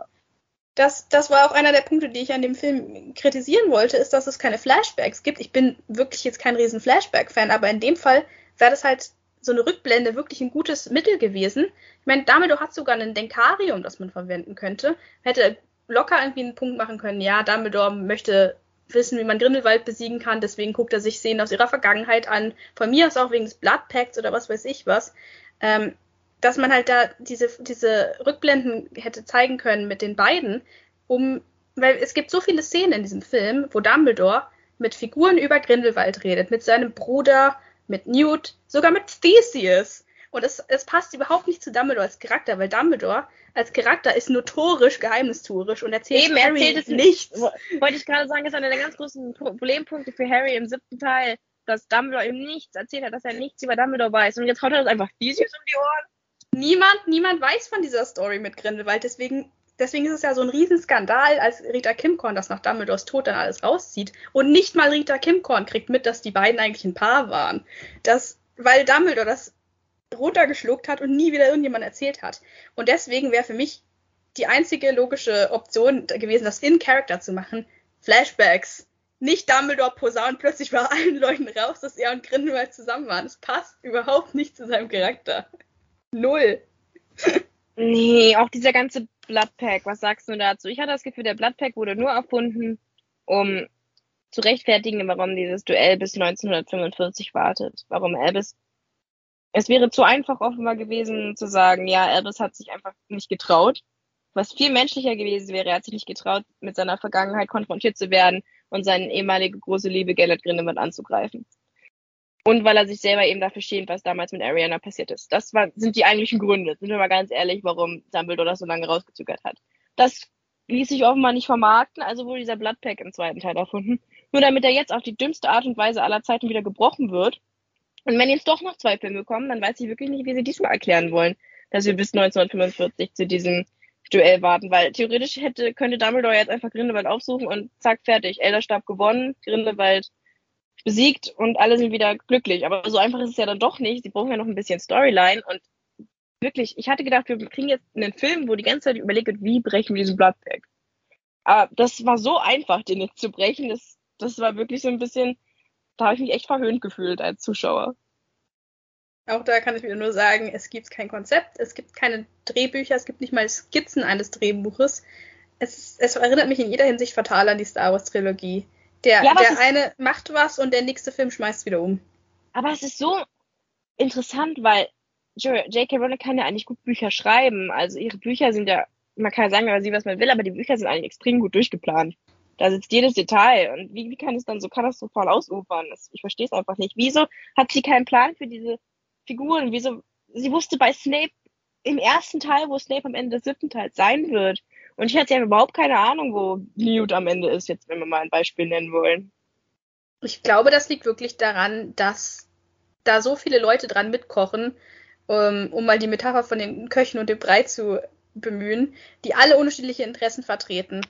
Das, das war auch einer der Punkte, die ich an dem Film kritisieren wollte, ist, dass es keine Flashbacks gibt. Ich bin wirklich jetzt kein riesen Flashback-Fan, aber in dem Fall wäre das halt so eine Rückblende wirklich ein gutes Mittel gewesen. Ich meine, Dumbledore hat sogar ein Denkarium, das man verwenden könnte. Hätte locker irgendwie einen Punkt machen können, ja, Dumbledore möchte wissen, wie man Grindelwald besiegen kann, deswegen guckt er sich Szenen aus ihrer Vergangenheit an. Von mir aus auch wegen des Blood Pacts oder was weiß ich was. Ähm, dass man halt da diese, diese Rückblenden hätte zeigen können mit den beiden, um, weil es gibt so viele Szenen in diesem Film, wo Dumbledore mit Figuren über Grindelwald redet, mit seinem Bruder, mit Newt, sogar mit Theseus. Und es, es passt überhaupt nicht zu Dumbledore als Charakter, weil Dumbledore als Charakter ist notorisch geheimnistuerisch und erzählt Eben, Harry erzählt es nichts. Wollte ich gerade sagen, ist einer der ganz großen Problempunkte für Harry im siebten Teil, dass Dumbledore ihm nichts erzählt hat, dass er nichts über Dumbledore weiß. Und jetzt haut er das einfach Theseus um die Ohren. Niemand, niemand weiß von dieser Story mit Grindelwald, deswegen deswegen ist es ja so ein Riesenskandal, als Rita Kimkorn das nach Dumbledores Tod dann alles rauszieht. Und nicht mal Rita Kimkorn kriegt mit, dass die beiden eigentlich ein Paar waren. Das, weil Dumbledore das runtergeschluckt hat und nie wieder irgendjemand erzählt hat. Und deswegen wäre für mich die einzige logische Option gewesen, das in Character zu machen. Flashbacks. Nicht Dumbledore posaunt plötzlich bei allen Leuten raus, dass er und Grindelwald zusammen waren. Das passt überhaupt nicht zu seinem Charakter. Null. nee, auch dieser ganze Bloodpack, was sagst du dazu? Ich hatte das Gefühl, der Bloodpack wurde nur erfunden, um zu rechtfertigen, warum dieses Duell bis 1945 wartet. Warum Albus es wäre zu einfach offenbar gewesen zu sagen, ja, Albus hat sich einfach nicht getraut. Was viel menschlicher gewesen wäre, er hat sich nicht getraut, mit seiner Vergangenheit konfrontiert zu werden und seine ehemalige große Liebe Gellert Grindelwald anzugreifen. Und weil er sich selber eben dafür schämt, was damals mit Ariana passiert ist. Das war, sind die eigentlichen Gründe, sind wir mal ganz ehrlich, warum Dumbledore das so lange rausgezögert hat. Das ließ sich offenbar nicht vermarkten, also wurde dieser Bloodpack im zweiten Teil erfunden. Nur damit er jetzt auf die dümmste Art und Weise aller Zeiten wieder gebrochen wird. Und wenn jetzt doch noch zwei Filme kommen, dann weiß ich wirklich nicht, wie sie diesmal erklären wollen, dass wir bis 1945 zu diesem Duell warten, weil theoretisch hätte, könnte Dumbledore jetzt einfach Grindelwald aufsuchen und zack, fertig. Elderstab gewonnen, Grindelwald besiegt und alle sind wieder glücklich. Aber so einfach ist es ja dann doch nicht. Sie brauchen ja noch ein bisschen Storyline und wirklich, ich hatte gedacht, wir kriegen jetzt einen Film, wo die ganze Zeit überlegt wird, wie brechen wir diesen Bloodpack. Aber das war so einfach, den jetzt zu brechen. Das, das war wirklich so ein bisschen, da habe ich mich echt verhöhnt gefühlt als Zuschauer. Auch da kann ich wieder nur sagen, es gibt kein Konzept, es gibt keine Drehbücher, es gibt nicht mal Skizzen eines Drehbuches. Es, es erinnert mich in jeder Hinsicht fatal an die Star Wars Trilogie. Der, ja, der eine macht was und der nächste Film schmeißt wieder um. Aber es ist so interessant, weil J.K. Rowling kann ja eigentlich gut Bücher schreiben. Also ihre Bücher sind ja, man kann ja sagen, was sie was man will, aber die Bücher sind eigentlich extrem gut durchgeplant. Da sitzt jedes Detail. Und wie, wie kann es dann so katastrophal ausufern? Das, ich verstehe es einfach nicht. Wieso hat sie keinen Plan für diese Figuren. Wieso? Sie wusste bei Snape im ersten Teil, wo Snape am Ende des siebten Teils sein wird. Und ich hatte ja überhaupt keine Ahnung, wo Newt am Ende ist, jetzt, wenn wir mal ein Beispiel nennen wollen. Ich glaube, das liegt wirklich daran, dass da so viele Leute dran mitkochen, um, ähm, um mal die Metapher von den Köchen und dem Brei zu bemühen, die alle unterschiedliche Interessen vertreten.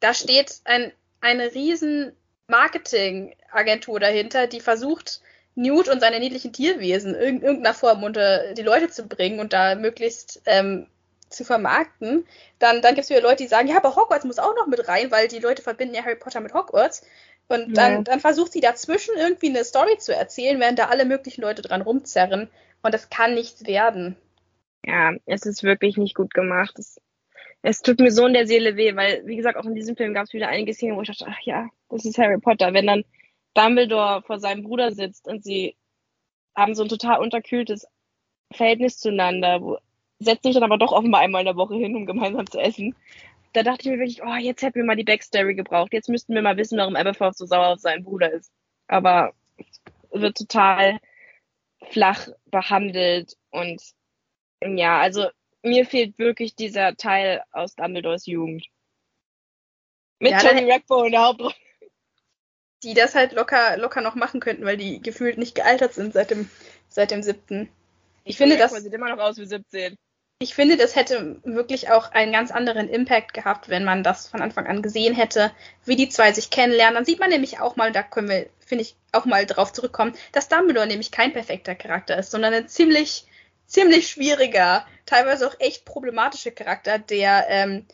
Da steht ein, eine riesen Marketingagentur dahinter, die versucht, Newt und seine niedlichen Tierwesen in irgendeiner Form unter die Leute zu bringen und da möglichst ähm, zu vermarkten, dann, dann gibt es wieder Leute, die sagen, ja, aber Hogwarts muss auch noch mit rein, weil die Leute verbinden ja Harry Potter mit Hogwarts. Und dann, ja. dann versucht sie dazwischen irgendwie eine Story zu erzählen, während da alle möglichen Leute dran rumzerren. Und das kann nichts werden. Ja, es ist wirklich nicht gut gemacht. Es, es tut mir so in der Seele weh, weil, wie gesagt, auch in diesem Film gab es wieder einige Szenen, wo ich dachte, ach ja, das ist Harry Potter. Wenn dann Dumbledore vor seinem Bruder sitzt und sie haben so ein total unterkühltes Verhältnis zueinander, wo, setzen sich dann aber doch offenbar einmal in der Woche hin, um gemeinsam zu essen. Da dachte ich mir wirklich, oh, jetzt hätten wir mal die Backstory gebraucht. Jetzt müssten wir mal wissen, warum Aberforth so sauer auf seinen Bruder ist. Aber wird total flach behandelt und ja, also mir fehlt wirklich dieser Teil aus Dumbledores Jugend. Mit ja, Tony Rackbo in der Hauptrolle die das halt locker, locker noch machen könnten, weil die gefühlt nicht gealtert sind seit dem, seit dem siebten. Ich finde, das sieht immer noch aus wie 17. Ich finde, das hätte wirklich auch einen ganz anderen Impact gehabt, wenn man das von Anfang an gesehen hätte, wie die zwei sich kennenlernen. Dann sieht man nämlich auch mal, da können wir, finde ich, auch mal drauf zurückkommen, dass Dumbledore nämlich kein perfekter Charakter ist, sondern ein ziemlich, ziemlich schwieriger, teilweise auch echt problematischer Charakter, der ähm,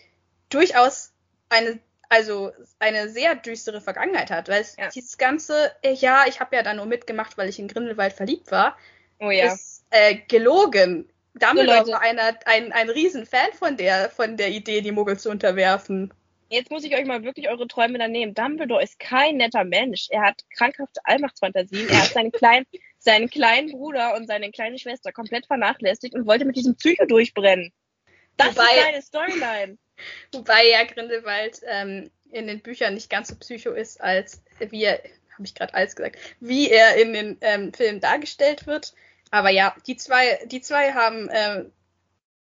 durchaus eine also eine sehr düstere Vergangenheit hat, weil ja. dieses ganze, äh, ja, ich habe ja da nur mitgemacht, weil ich in Grindelwald verliebt war, oh, ja. ist äh, gelogen. Dumbledore so, war einer, ein, ein Riesenfan von der, von der Idee, die Muggel zu unterwerfen. Jetzt muss ich euch mal wirklich eure Träume da nehmen. Dumbledore ist kein netter Mensch. Er hat krankhafte Allmachtsfantasien. Er hat seinen kleinen, seinen kleinen Bruder und seine kleine Schwester komplett vernachlässigt und wollte mit diesem Psycho durchbrennen. Das Wobei, ist seine Storyline. Wobei ja Grindelwald ähm, in den Büchern nicht ganz so psycho ist, als wie er, habe ich gerade alles gesagt, wie er in den ähm, Filmen dargestellt wird. Aber ja, die zwei, die zwei haben äh,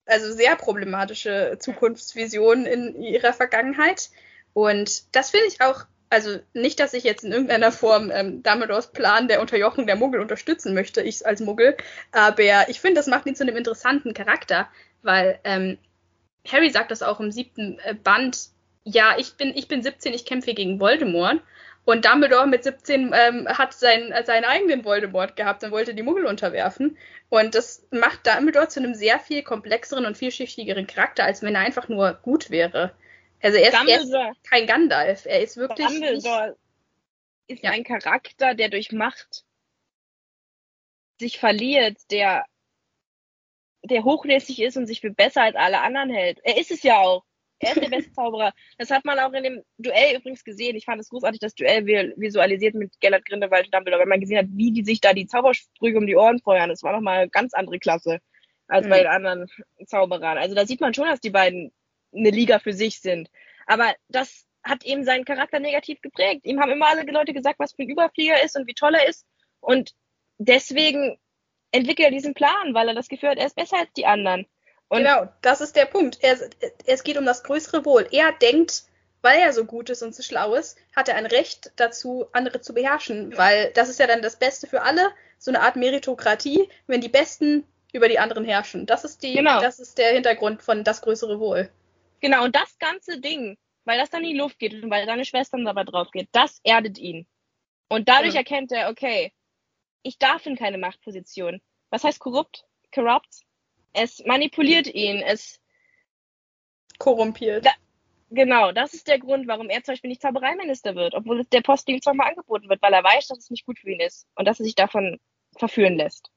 also sehr problematische Zukunftsvisionen in ihrer Vergangenheit. Und das finde ich auch, also nicht, dass ich jetzt in irgendeiner Form ähm, Dumbledores Plan der Unterjochung der Muggel unterstützen möchte, ich als Muggel, aber ich finde, das macht ihn zu einem interessanten Charakter, weil ähm, Harry sagt das auch im siebten äh, Band, ja, ich bin, ich bin 17, ich kämpfe gegen Voldemort. Und Dumbledore mit 17 ähm, hat sein, seinen eigenen Voldemort gehabt und wollte die Muggel unterwerfen. Und das macht Dumbledore zu einem sehr viel komplexeren und vielschichtigeren Charakter, als wenn er einfach nur gut wäre. Also er ist, er ist kein Gandalf. Er ist wirklich. Dumbledore nicht, ist ja. ein Charakter, der durch Macht sich verliert, der der hochnäsig ist und sich für besser als alle anderen hält. Er ist es ja auch. Er ist der beste Zauberer. Das hat man auch in dem Duell übrigens gesehen. Ich fand es großartig, das Duell visualisiert mit Gellert Grindelwald und Dumbledore, weil man gesehen hat, wie die sich da die Zaubersprüche um die Ohren feuern. Das war nochmal eine ganz andere Klasse als mhm. bei den anderen Zauberern. Also da sieht man schon, dass die beiden eine Liga für sich sind. Aber das hat eben seinen Charakter negativ geprägt. Ihm haben immer alle Leute gesagt, was für ein Überflieger ist und wie toll er ist. Und deswegen entwickelt er diesen Plan, weil er das Gefühl hat, er ist besser als die anderen. Und genau, das ist der Punkt. Er, es geht um das größere Wohl. Er denkt, weil er so gut ist und so schlau ist, hat er ein Recht dazu, andere zu beherrschen, weil das ist ja dann das Beste für alle, so eine Art Meritokratie, wenn die Besten über die anderen herrschen. Das ist die, genau. das ist der Hintergrund von das größere Wohl. Genau, und das ganze Ding, weil das dann in die Luft geht und weil seine Schwestern dabei drauf geht, das erdet ihn. Und dadurch ja. erkennt er, okay, ich darf in keine Machtposition. Was heißt korrupt? Corrupt? Es manipuliert ihn, es korrumpiert. Da, genau, das ist der Grund, warum er zum Beispiel nicht Zaubereiminister wird, obwohl der Post ihm zweimal angeboten wird, weil er weiß, dass es nicht gut für ihn ist und dass er sich davon verführen lässt.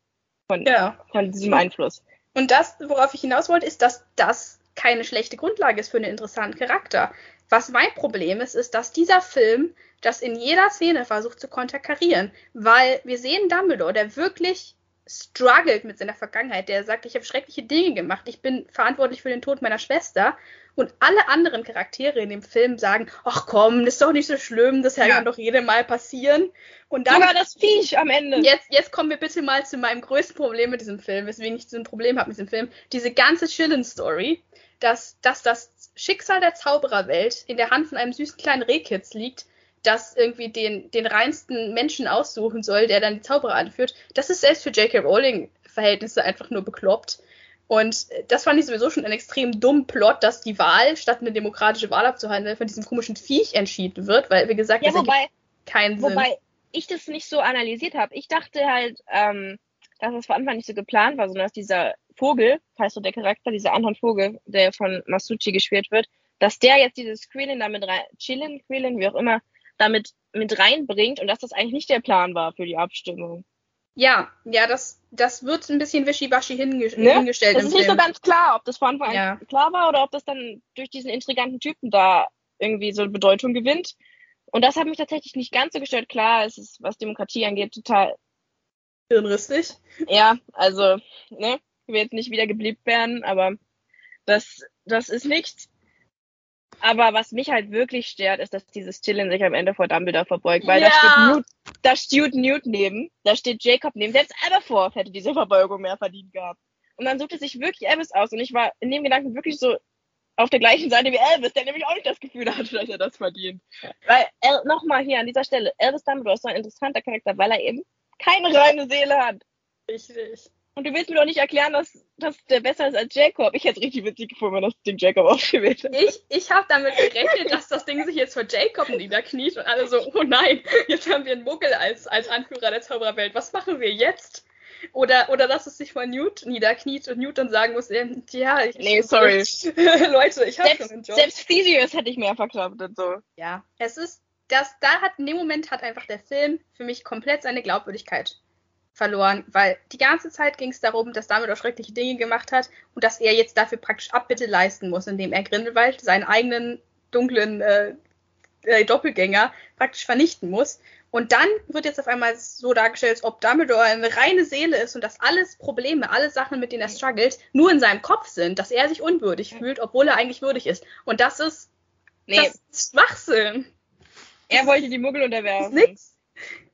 Von, ja. von diesem Einfluss. Und das, worauf ich hinaus wollte, ist, dass das keine schlechte Grundlage ist für einen interessanten Charakter. Was mein Problem ist, ist, dass dieser Film das in jeder Szene versucht zu konterkarieren, weil wir sehen Dumbledore, der wirklich struggelt mit seiner Vergangenheit, der sagt, ich habe schreckliche Dinge gemacht, ich bin verantwortlich für den Tod meiner Schwester und alle anderen Charaktere in dem Film sagen, ach komm, das ist doch nicht so schlimm, das ja. kann doch jedem Mal passieren. Und dann war das Viech am Ende. Jetzt, jetzt kommen wir bitte mal zu meinem größten Problem mit diesem Film, weswegen ich so ein Problem habe mit diesem Film. Diese ganze Chillen-Story, dass, dass das Schicksal der Zaubererwelt in der Hand von einem süßen kleinen Rehkitz liegt, das irgendwie den, den reinsten Menschen aussuchen soll, der dann die Zauberer anführt, das ist selbst für J.K. Rowling Verhältnisse einfach nur bekloppt. Und das fand ich sowieso schon einen extrem dummen Plot, dass die Wahl, statt eine demokratische Wahl abzuhalten, von diesem komischen Viech entschieden wird, weil, wie gesagt, ja, das wobei, keinen Sinn. Wobei ich das nicht so analysiert habe. Ich dachte halt, ähm, dass es von Anfang nicht so geplant war, sondern dass dieser Vogel, heißt so der Charakter, dieser Anton Vogel, der von Masucci gespielt wird, dass der jetzt dieses Quillen damit rein, Chillen, Quillen, wie auch immer, damit mit reinbringt und dass das eigentlich nicht der Plan war für die Abstimmung. Ja, ja, das, das wird ein bisschen wischiwaschi hinge ne? hingestellt. Das ist nicht Film. so ganz klar, ob das von Anfang ja. klar war oder ob das dann durch diesen intriganten Typen da irgendwie so Bedeutung gewinnt. Und das hat mich tatsächlich nicht ganz so gestört. Klar, es ist, was Demokratie angeht, total hirnrissig. Ja, also, ne, ich will jetzt nicht wieder gebliebt werden, aber das, das ist nichts. Aber was mich halt wirklich stört, ist, dass dieses Chillen sich am Ende vor Dumbledore verbeugt, weil ja. da steht Newt, da steht Newt neben, da steht Jacob neben. Selbst Aberforth hätte diese Verbeugung mehr verdient gehabt. Und dann sucht er sich wirklich Elvis aus. Und ich war in dem Gedanken wirklich so auf der gleichen Seite wie Elvis, der nämlich auch nicht das Gefühl hatte, dass er das verdient. Weil, nochmal hier an dieser Stelle, Elvis Dumbledore ist so ein interessanter Charakter, weil er eben keine reine Seele hat. Richtig. Und du willst mir doch nicht erklären, dass, dass der besser ist als Jacob. Ich hätte es richtig witzig gefunden, wenn das Ding Jacob ausgewählt hätte. Ich, ich habe damit gerechnet, dass das Ding sich jetzt vor Jacob niederkniet und alle so, oh nein, jetzt haben wir einen Muggel als, als Anführer der Zaubererwelt. Was machen wir jetzt? Oder, oder dass es sich vor Newt niederkniet und Newt dann sagen muss, ja, ich. Nee, sorry. Leute, ich habe schon einen Job. Selbst Theseus hätte ich mehr verklappt und so. Ja, es ist, das, da hat, in dem Moment hat einfach der Film für mich komplett seine Glaubwürdigkeit verloren, weil die ganze Zeit ging es darum, dass Dumbledore schreckliche Dinge gemacht hat und dass er jetzt dafür praktisch Abbitte leisten muss, indem er Grindelwald, seinen eigenen dunklen äh, äh, Doppelgänger, praktisch vernichten muss. Und dann wird jetzt auf einmal so dargestellt, als ob Dumbledore eine reine Seele ist und dass alles Probleme, alle Sachen, mit denen er struggelt, nur in seinem Kopf sind, dass er sich unwürdig fühlt, obwohl er eigentlich würdig ist. Und das ist, nee. das ist Schwachsinn. Er wollte die Muggel unterwerfen. Das ist nix.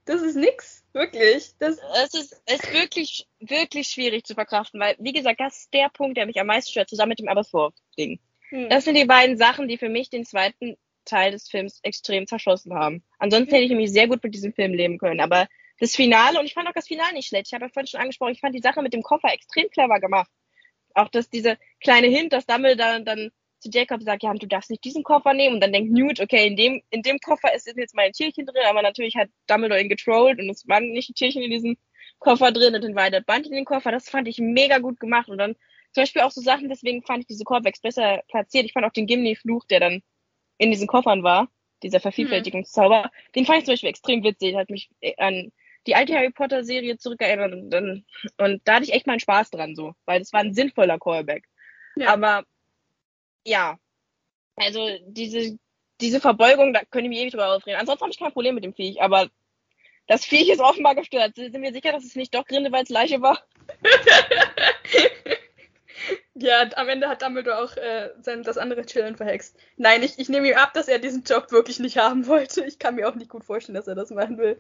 Das ist nix. Wirklich. Das es ist, ist wirklich, wirklich schwierig zu verkraften, weil, wie gesagt, das ist der Punkt, der mich am meisten stört, zusammen mit dem Aberforth-Ding. Hm. Das sind die beiden Sachen, die für mich den zweiten Teil des Films extrem zerschossen haben. Ansonsten hätte ich nämlich sehr gut mit diesem Film leben können, aber das Finale, und ich fand auch das Finale nicht schlecht. Ich habe ja vorhin schon angesprochen, ich fand die Sache mit dem Koffer extrem clever gemacht. Auch dass diese kleine Hint, dass Dumbledore dann zu Jacob sagt, ja, du darfst nicht diesen Koffer nehmen. Und dann denkt Newt, okay, in dem, in dem Koffer ist jetzt mein Tierchen drin, aber natürlich hat Dumbledore ihn getrollt und es waren nicht ein Tierchen in diesem Koffer drin und dann war der Band in den Koffer. Das fand ich mega gut gemacht. Und dann zum Beispiel auch so Sachen, deswegen fand ich diese Corvex besser platziert. Ich fand auch den Gimli-Fluch, der dann in diesen Koffern war, dieser Vervielfältigungszauber, mhm. den fand ich zum Beispiel extrem witzig. Hat mich an die alte Harry Potter Serie zurückerinnert und, dann, und da hatte ich echt meinen Spaß dran so, weil das war ein sinnvoller Callback. Ja. Aber ja, also diese, diese Verbeugung, da können wir ewig drüber aufreden. Ansonsten habe ich kein Problem mit dem Viech, aber das Viech ist offenbar gestört. Sind wir sicher, dass es nicht doch Grindelwalds Leiche war? ja, am Ende hat Dumbledore auch äh, sein, das andere Chillen verhext. Nein, ich, ich nehme ihm ab, dass er diesen Job wirklich nicht haben wollte. Ich kann mir auch nicht gut vorstellen, dass er das machen will.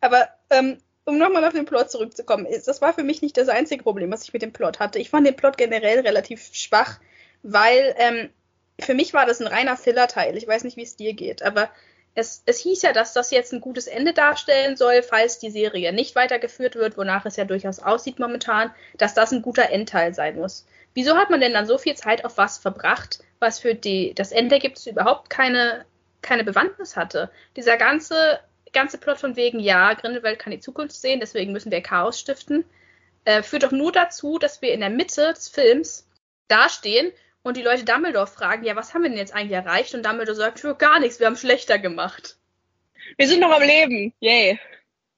Aber ähm, um nochmal auf den Plot zurückzukommen, das war für mich nicht das einzige Problem, was ich mit dem Plot hatte. Ich fand den Plot generell relativ schwach, weil ähm, für mich war das ein reiner Filler-Teil. Ich weiß nicht, wie es dir geht, aber es, es hieß ja, dass das jetzt ein gutes Ende darstellen soll, falls die Serie nicht weitergeführt wird, wonach es ja durchaus aussieht momentan, dass das ein guter Endteil sein muss. Wieso hat man denn dann so viel Zeit auf was verbracht, was für die, das Endergebnis überhaupt keine, keine Bewandtnis hatte? Dieser ganze, ganze Plot von wegen, ja, Grindelwald kann die Zukunft sehen, deswegen müssen wir Chaos stiften, äh, führt doch nur dazu, dass wir in der Mitte des Films dastehen und die Leute Dumbledore fragen, ja, was haben wir denn jetzt eigentlich erreicht? Und Dumbledore sagt, für gar nichts, wir haben schlechter gemacht. Wir sind noch am Leben. Yay.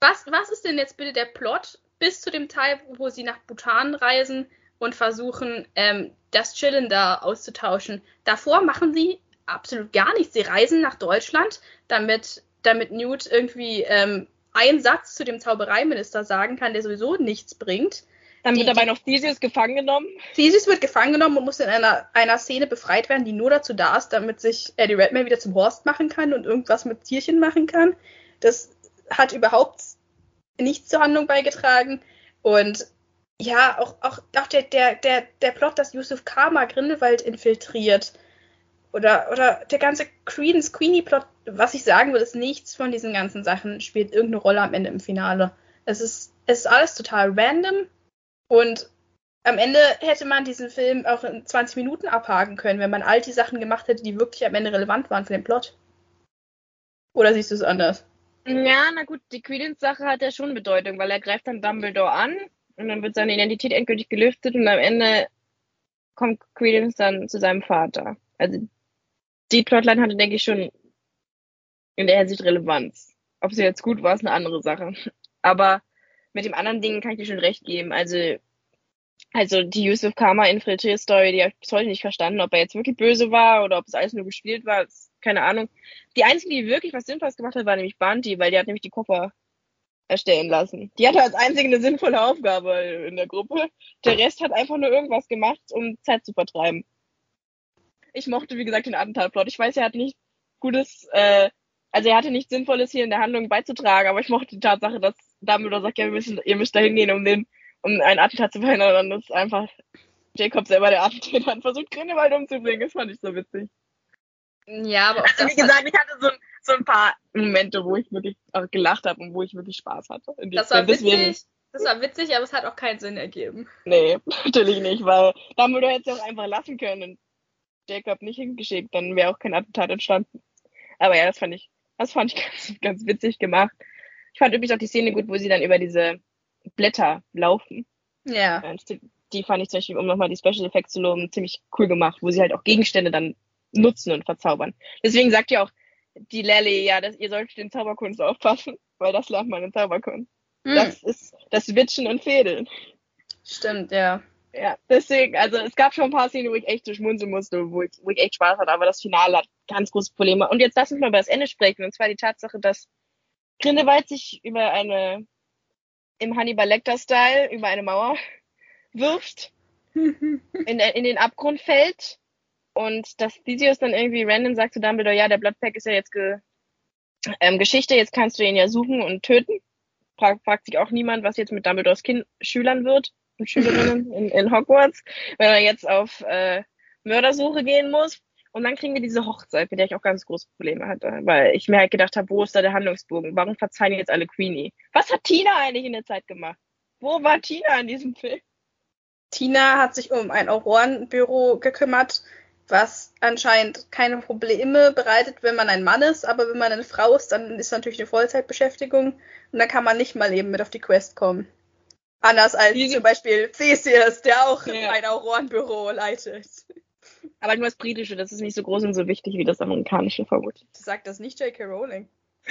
Was, was ist denn jetzt bitte der Plot bis zu dem Teil, wo sie nach Bhutan reisen und versuchen, ähm, das Chillen da auszutauschen? Davor machen sie absolut gar nichts. Sie reisen nach Deutschland, damit, damit Newt irgendwie ähm, einen Satz zu dem Zaubereiminister sagen kann, der sowieso nichts bringt. Dann wird Die- dabei noch Theseus gefangen genommen. Theseus wird gefangen genommen und muss in einer, einer Szene befreit werden, die nur dazu da ist, damit sich Eddie Redmayne wieder zum Horst machen kann und irgendwas mit Tierchen machen kann. Das hat überhaupt nichts zur Handlung beigetragen. Und ja, auch, auch, auch der, der, der, der Plot, dass Yusuf Kama Grindelwald infiltriert. Oder, oder der ganze Credence Queenie-Plot, was ich sagen würde, ist nichts von diesen ganzen Sachen spielt irgendeine Rolle am Ende im Finale. Es ist, es ist alles total random und am Ende hätte man diesen Film auch in 20 Minuten abhaken können, wenn man all die Sachen gemacht hätte, die wirklich am Ende relevant waren für den Plot. Oder siehst du es anders? Ja, na gut, die Credence-Sache hat ja schon Bedeutung, weil er greift dann Dumbledore an und dann wird seine Identität endgültig gelüftet und am Ende kommt Credence dann zu seinem Vater. Also die Plotline hatte, denke ich, schon in der Hinsicht Relevanz. Ob sie jetzt gut war, ist eine andere Sache. Aber mit dem anderen Ding kann ich dir schon recht geben. Also, also die Yusuf Kama Infiltrier-Story, die habe ich bis heute nicht verstanden, ob er jetzt wirklich böse war oder ob es alles nur gespielt war, keine Ahnung. Die einzige, die wirklich was Sinnvolles gemacht hat, war nämlich Banti, weil die hat nämlich die Koffer erstellen lassen. Die hatte als einzige eine sinnvolle Aufgabe in der Gruppe. Der Rest hat einfach nur irgendwas gemacht, um Zeit zu vertreiben. Ich mochte, wie gesagt, den Attentatplot. Ich weiß, er hat nicht gutes, äh, also er hatte nichts Sinnvolles hier in der Handlung beizutragen, aber ich mochte die Tatsache, dass Dumbledore sagt, ja, wir müssen, ihr müsst da hingehen, um den, um einen Attentat zu verhindern. Und dann ist einfach Jacob selber der Attentäter und versucht Grindelwald umzubringen. Das fand ich so witzig. Ja, aber Also wie gesagt, ich hatte so, so ein paar Momente, wo ich wirklich auch gelacht habe und wo ich wirklich Spaß hatte. das war. Deswegen, witzig. Das war witzig, aber es hat auch keinen Sinn ergeben. nee, natürlich nicht, weil Dumbledore hätte es auch einfach lassen können und Jacob nicht hingeschickt, dann wäre auch kein Attentat entstanden. Aber ja, das fand ich, das fand ich ganz, ganz witzig gemacht. Ich fand übrigens auch die Szene gut, wo sie dann über diese Blätter laufen. Ja. Die, fand ich zum Beispiel, um nochmal die Special Effects zu loben, ziemlich cool gemacht, wo sie halt auch Gegenstände dann nutzen und verzaubern. Deswegen sagt ja auch die Lally, ja, dass ihr solltet den Zauberkunst aufpassen, weil das lernt man in Zauberkunst. Hm, Das ist das Witschen und Fädeln. stimmt, ja. Ja, deswegen, also es gab schon ein paar Szenen, wo ich echt so schmunzeln musste, wo ich, wo ich echt Spaß hatte, aber das Finale hat ganz große Probleme. Und jetzt lass uns mal über das Ende sprechen, und zwar die Tatsache, dass Grindelwald sich über eine, im Hannibal Lecter-Style, über eine Mauer wirft, in, in den Abgrund fällt und dass Theseus dann irgendwie random sagt zu Dumbledore, ja, der Bloodpack ist ja jetzt ge, ähm, Geschichte, jetzt kannst du ihn ja suchen und töten. Fra fragt sich auch niemand, was jetzt mit Dumbledores kind Schülern wird und Schülerinnen in, in Hogwarts, wenn er jetzt auf äh, Mördersuche gehen muss. Und dann kriegen wir diese Hochzeit, mit der ich auch ganz große Probleme hatte, weil ich mir halt gedacht habe, wo ist da der Handlungsbogen? Warum verzeihen jetzt alle Queenie? Was hat Tina eigentlich in der Zeit gemacht? Wo war Tina in diesem Film? Tina hat sich um ein Aurorenbüro gekümmert, was anscheinend keine Probleme bereitet, wenn man ein Mann ist, aber wenn man eine Frau ist, dann ist natürlich eine Vollzeitbeschäftigung und dann kann man nicht mal eben mit auf die Quest kommen. Anders als Diese- zum Beispiel Theseus, der auch Ja. ein Aurorenbüro leitet. Aber nur das britische, das ist nicht so groß und so wichtig wie das amerikanische vermutlich. Sagt das nicht J.K. Rowling.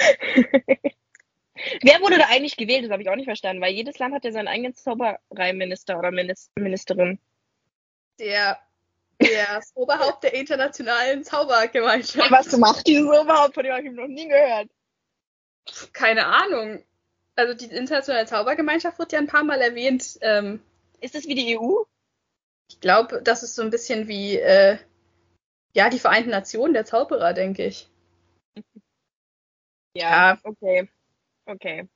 Wer wurde da eigentlich gewählt? Das habe ich auch nicht verstanden, weil jedes Land hat ja seinen eigenen Zaubereiminister oder Minis- Ministerin. Der, der Oberhaupt der internationalen Zaubergemeinschaft. Was macht die so überhaupt? Von dem habe ich noch nie gehört. Keine Ahnung. Also die internationale Zaubergemeinschaft wird ja ein paar Mal erwähnt. Ähm, Ist das wie die EU? Ich glaube, das ist so ein bisschen wie äh, ja die Vereinten Nationen der Zauberer, denke ich. Ja, okay. Okay.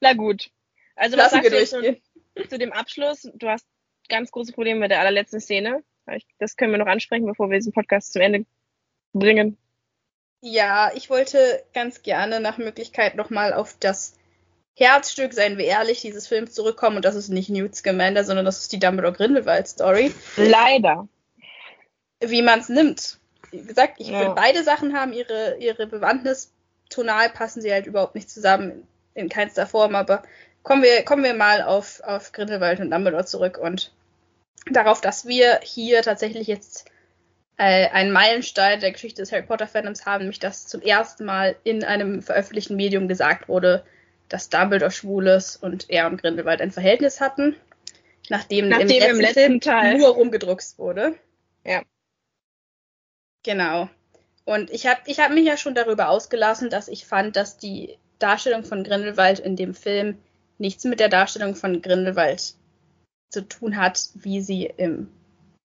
Na gut. Also was Lassen wir sagst du zu, zu dem Abschluss? Du hast ganz große Probleme mit der allerletzten Szene. Das können wir noch ansprechen, bevor wir diesen Podcast zum Ende bringen. Ja, ich wollte ganz gerne nach Möglichkeit nochmal auf das Herzstück, seien wir ehrlich, dieses Films zurückkommen. Und das ist nicht Newt Scamander, sondern das ist die Dumbledore-Grindelwald-Story. Leider. Wie man es nimmt. Wie gesagt, ich Ja. finde, beide Sachen haben ihre, ihre Bewandtnis. Tonal passen sie halt überhaupt nicht zusammen, in keinster Form. Aber kommen wir, kommen wir mal auf, auf Grindelwald und Dumbledore zurück und darauf, dass wir hier tatsächlich jetzt äh, einen Meilenstein der Geschichte des Harry Potter Fandoms haben, nämlich dass zum ersten Mal in einem veröffentlichten Medium gesagt wurde, dass Dumbledore schwul ist und er und Grindelwald ein Verhältnis hatten, nachdem, Nachdem im letzten, im letzten Teil. nur rumgedruckst wurde. Ja. Genau. Und ich habe ich hab mich ja schon darüber ausgelassen, dass ich fand, dass die Darstellung von Grindelwald in dem Film nichts mit der Darstellung von Grindelwald zu tun hat, wie sie im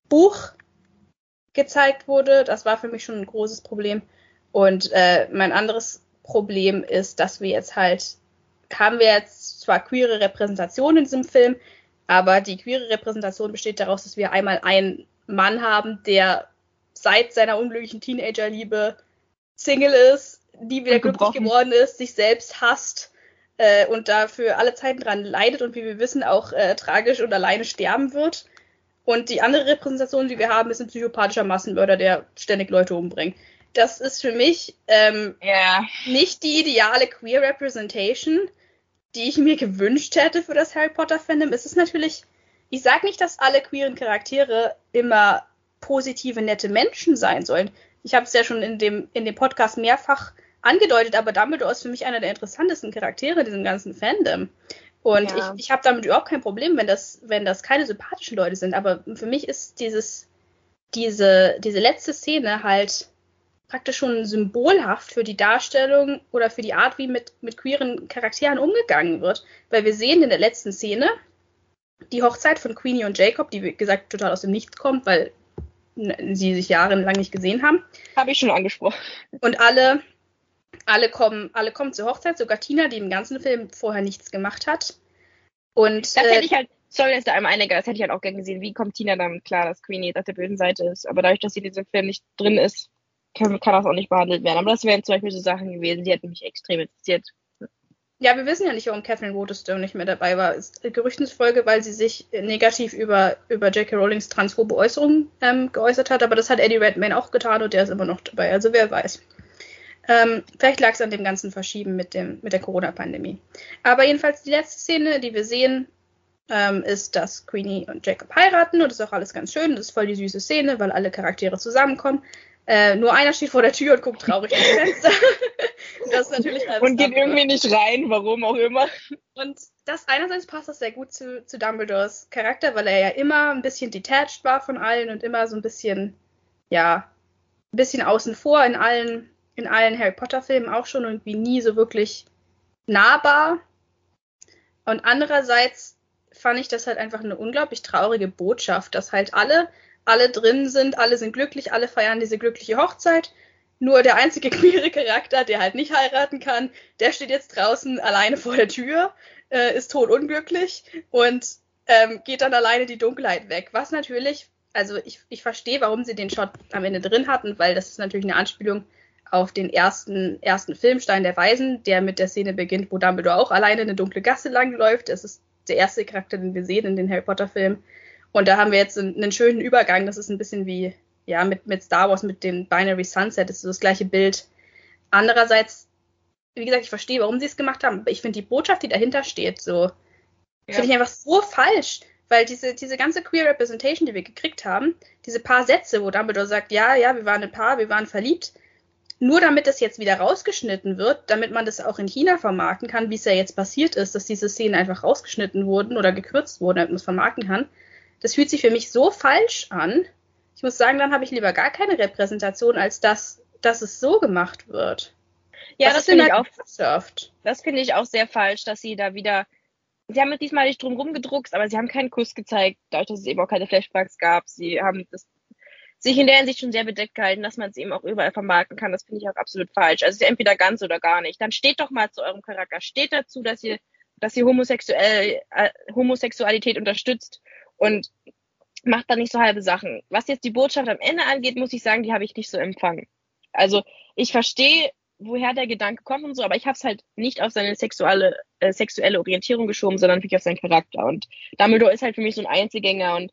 Buch gezeigt wurde. Das war für mich schon ein großes Problem. Und äh, mein anderes Problem ist, dass wir jetzt halt, haben wir jetzt zwar queere Repräsentation in diesem Film, aber die queere Repräsentation besteht daraus, dass wir einmal einen Mann haben, der seit seiner unglücklichen Teenagerliebe Single ist, nie wieder glücklich geworden ist, sich selbst hasst äh, und dafür alle Zeiten dran leidet und wie wir wissen auch äh, tragisch und alleine sterben wird. Und die andere Repräsentation, die wir haben, ist ein psychopathischer Massenmörder, der ständig Leute umbringt. Das ist für mich ähm, Ja. nicht die ideale Queer Representation, die ich mir gewünscht hätte für das Harry Potter Fandom. Es ist natürlich, ich sage nicht, dass alle queeren Charaktere immer positive, nette Menschen sein sollen. Ich habe es ja schon in dem, in dem Podcast mehrfach angedeutet, aber Dumbledore ist für mich einer der interessantesten Charaktere in diesem ganzen Fandom. Und Ja. ich, ich habe damit überhaupt kein Problem, wenn das, wenn das keine sympathischen Leute sind. Aber für mich ist dieses, diese, diese letzte Szene halt praktisch schon symbolhaft für die Darstellung oder für die Art, wie mit, mit queeren Charakteren umgegangen wird. Weil wir sehen in der letzten Szene die Hochzeit von Queenie und Jacob, die wie gesagt total aus dem Nichts kommt, weil sie sich jahrelang nicht gesehen haben. Habe ich schon angesprochen. Und alle, alle kommen, alle kommen zur Hochzeit, sogar Tina, die im ganzen Film vorher nichts gemacht hat. Und Das äh, hätte ich halt, sorry, dass da einmal einige, das hätte ich halt auch gerne gesehen. Wie kommt Tina damit klar, dass Queenie jetzt auf der bösen Seite ist? Aber dadurch, dass sie in diesem Film nicht drin ist, kann, kann das auch nicht behandelt werden. Aber das wären zum Beispiel so Sachen gewesen, die hätten mich extrem interessiert. Ja, wir wissen ja nicht, warum Catherine Waterstone nicht mehr dabei war. Ist Gerüchtensfolge, weil sie sich negativ über, über J.K. Rowlings transphobe Äußerungen ähm, geäußert hat, aber das hat Eddie Redmayne auch getan und der ist immer noch dabei, also wer weiß. Ähm, vielleicht lag es an dem ganzen Verschieben mit, dem, mit der Corona-Pandemie. Aber jedenfalls die letzte Szene, die wir sehen, ähm, ist, dass Queenie und Jacob heiraten und das ist auch alles ganz schön. Das ist voll die süße Szene, weil alle Charaktere zusammenkommen. Äh, nur einer steht vor der Tür und guckt traurig ins Fenster. das ist natürlich Und geht irgendwie nicht rein, warum auch immer. Und das einerseits passt das sehr gut zu, zu Dumbledores Charakter, weil er ja immer ein bisschen detached war von allen und immer so ein bisschen, ja, ein bisschen außen vor in allen, in allen Harry Potter Filmen auch schon und irgendwie nie so wirklich nahbar. Und andererseits fand ich das halt einfach eine unglaublich traurige Botschaft, dass halt alle, alle drin sind, alle sind glücklich, alle feiern diese glückliche Hochzeit. Nur der einzige queere Charakter, der halt nicht heiraten kann, der steht jetzt draußen alleine vor der Tür, äh, ist totunglücklich und ähm, geht dann alleine die Dunkelheit weg. Was natürlich, also ich, ich verstehe, warum sie den Shot am Ende drin hatten, weil das ist natürlich eine Anspielung auf den ersten, ersten Film Stein der Weisen, der mit der Szene beginnt, wo Dumbledore auch alleine eine dunkle Gasse langläuft. Das ist der erste Charakter, den wir sehen in den Harry Potter Filmen. Und da haben wir jetzt einen, schönen Übergang. Das ist ein bisschen wie, ja, mit, mit Star Wars, mit dem Binary Sunset. Das ist so das gleiche Bild. Andererseits, wie gesagt, ich verstehe, warum sie es gemacht haben. Aber ich finde die Botschaft, die dahinter steht, so, Ja. finde ich einfach so falsch. Weil diese, diese ganze Queer Representation, die wir gekriegt haben, diese paar Sätze, wo Dumbledore sagt, ja, ja, wir waren ein Paar, wir waren verliebt, nur damit das jetzt wieder rausgeschnitten wird, damit man das auch in China vermarkten kann, wie es ja jetzt passiert ist, dass diese Szenen einfach rausgeschnitten wurden oder gekürzt wurden, damit man es vermarkten kann. Das fühlt sich für mich so falsch an. Ich muss sagen, dann habe ich lieber gar keine Repräsentation, als dass, dass es so gemacht wird. Ja, Was das finde ich auch, surft? das finde ich auch sehr falsch, dass sie da wieder, sie haben mit diesmal nicht drum rumgedruckt, aber sie haben keinen Kuss gezeigt, dadurch, dass es eben auch keine Flashbacks gab. Sie haben das sich in der Hinsicht schon sehr bedeckt gehalten, dass man es eben auch überall vermarkten kann. Das finde ich auch absolut falsch. Also es ist entweder ganz oder gar nicht. Dann steht doch mal zu eurem Charakter. Steht dazu, dass ihr dass sie homosexuell, äh, Homosexualität unterstützt und macht da nicht so halbe Sachen. Was jetzt die Botschaft am Ende angeht, muss ich sagen, die habe ich nicht so empfangen. Also ich verstehe, woher der Gedanke kommt und so, aber ich habe es halt nicht auf seine sexuelle, äh, sexuelle Orientierung geschoben, sondern wirklich auf seinen Charakter. Und Dumbledore ist halt für mich so ein Einzelgänger und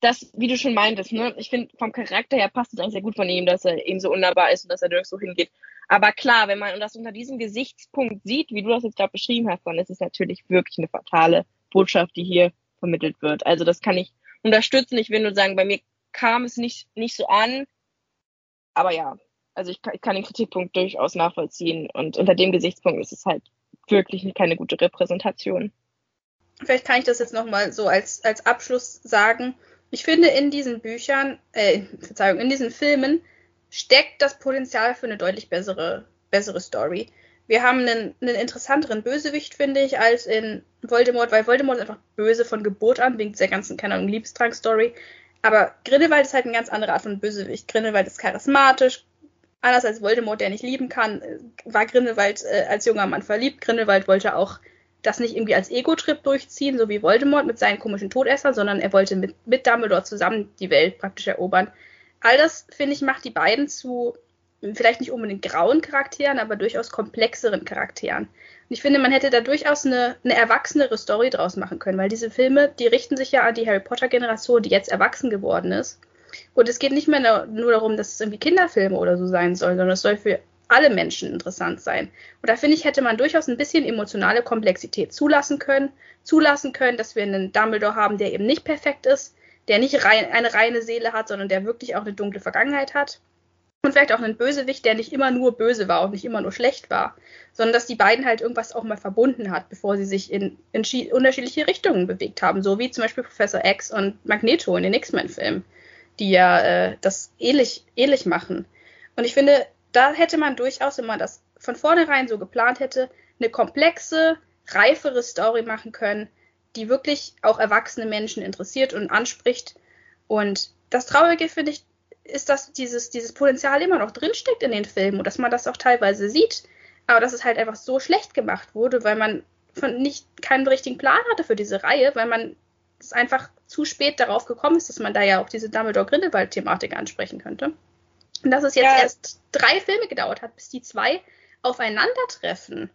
das, wie du schon meintest, ne, ich finde, vom Charakter her passt es eigentlich sehr gut von ihm, dass er eben so unnahbar ist und dass er nirgends so hingeht. Aber klar, wenn man das unter diesem Gesichtspunkt sieht, wie du das jetzt gerade beschrieben hast, dann ist es natürlich wirklich eine fatale Botschaft, die hier vermittelt wird. Also das kann ich unterstützen. Ich will nur sagen, bei mir kam es nicht, nicht so an. Aber ja, also ich, ich kann den Kritikpunkt durchaus nachvollziehen. Und unter dem Gesichtspunkt ist es halt wirklich keine gute Repräsentation. Vielleicht kann ich das jetzt nochmal so als, als Abschluss sagen. Ich finde, in diesen Büchern, äh, Verzeihung, in diesen Filmen steckt das Potenzial für eine deutlich bessere, bessere Story. Wir haben einen, einen interessanteren Bösewicht, finde ich, als in Voldemort, weil Voldemort ist einfach böse von Geburt an, wegen dieser ganzen, keine Ahnung, Liebestrank-Story. Aber Grindelwald ist halt eine ganz andere Art von Bösewicht. Grindelwald ist charismatisch, anders als Voldemort, der nicht lieben kann, war Grindelwald äh, als junger Mann verliebt. Grindelwald wollte auch das nicht irgendwie als Ego-Trip durchziehen, so wie Voldemort mit seinen komischen Todessern, sondern er wollte mit, mit Dumbledore zusammen die Welt praktisch erobern. All das, finde ich, macht die beiden zu vielleicht nicht unbedingt grauen Charakteren, aber durchaus komplexeren Charakteren. Und ich finde, man hätte da durchaus eine, eine erwachsenere Story draus machen können, weil diese Filme, die richten sich ja an die Harry Potter-Generation, die jetzt erwachsen geworden ist. Und es geht nicht mehr nur darum, dass es irgendwie Kinderfilme oder so sein soll, sondern es soll für alle Menschen interessant sein. Und da finde ich, hätte man durchaus ein bisschen emotionale Komplexität zulassen können, zulassen können, dass wir einen Dumbledore haben, der eben nicht perfekt ist, der nicht rein, eine reine Seele hat, sondern der wirklich auch eine dunkle Vergangenheit hat. Und vielleicht auch einen Bösewicht, der nicht immer nur böse war und nicht immer nur schlecht war, sondern dass die beiden halt irgendwas auch mal verbunden hat, bevor sie sich in, in unterschiedliche Richtungen bewegt haben, so wie zum Beispiel Professor X und Magneto in den X-Men-Filmen, die ja äh, das ähnlich, ähnlich machen. Und ich finde, da hätte man durchaus, wenn man das von vornherein so geplant hätte, eine komplexe, reifere Story machen können, die wirklich auch erwachsene Menschen interessiert und anspricht. Und das Traurige finde ich, ist, dass dieses, dieses Potenzial immer noch drinsteckt in den Filmen und dass man das auch teilweise sieht, aber dass es halt einfach so schlecht gemacht wurde, weil man von nicht keinen richtigen Plan hatte für diese Reihe, weil man es einfach zu spät darauf gekommen ist, dass man da ja auch diese Dumbledore-Grindelwald-Thematik ansprechen könnte. Und dass es jetzt ja. erst drei Filme gedauert hat, bis die zwei aufeinandertreffen.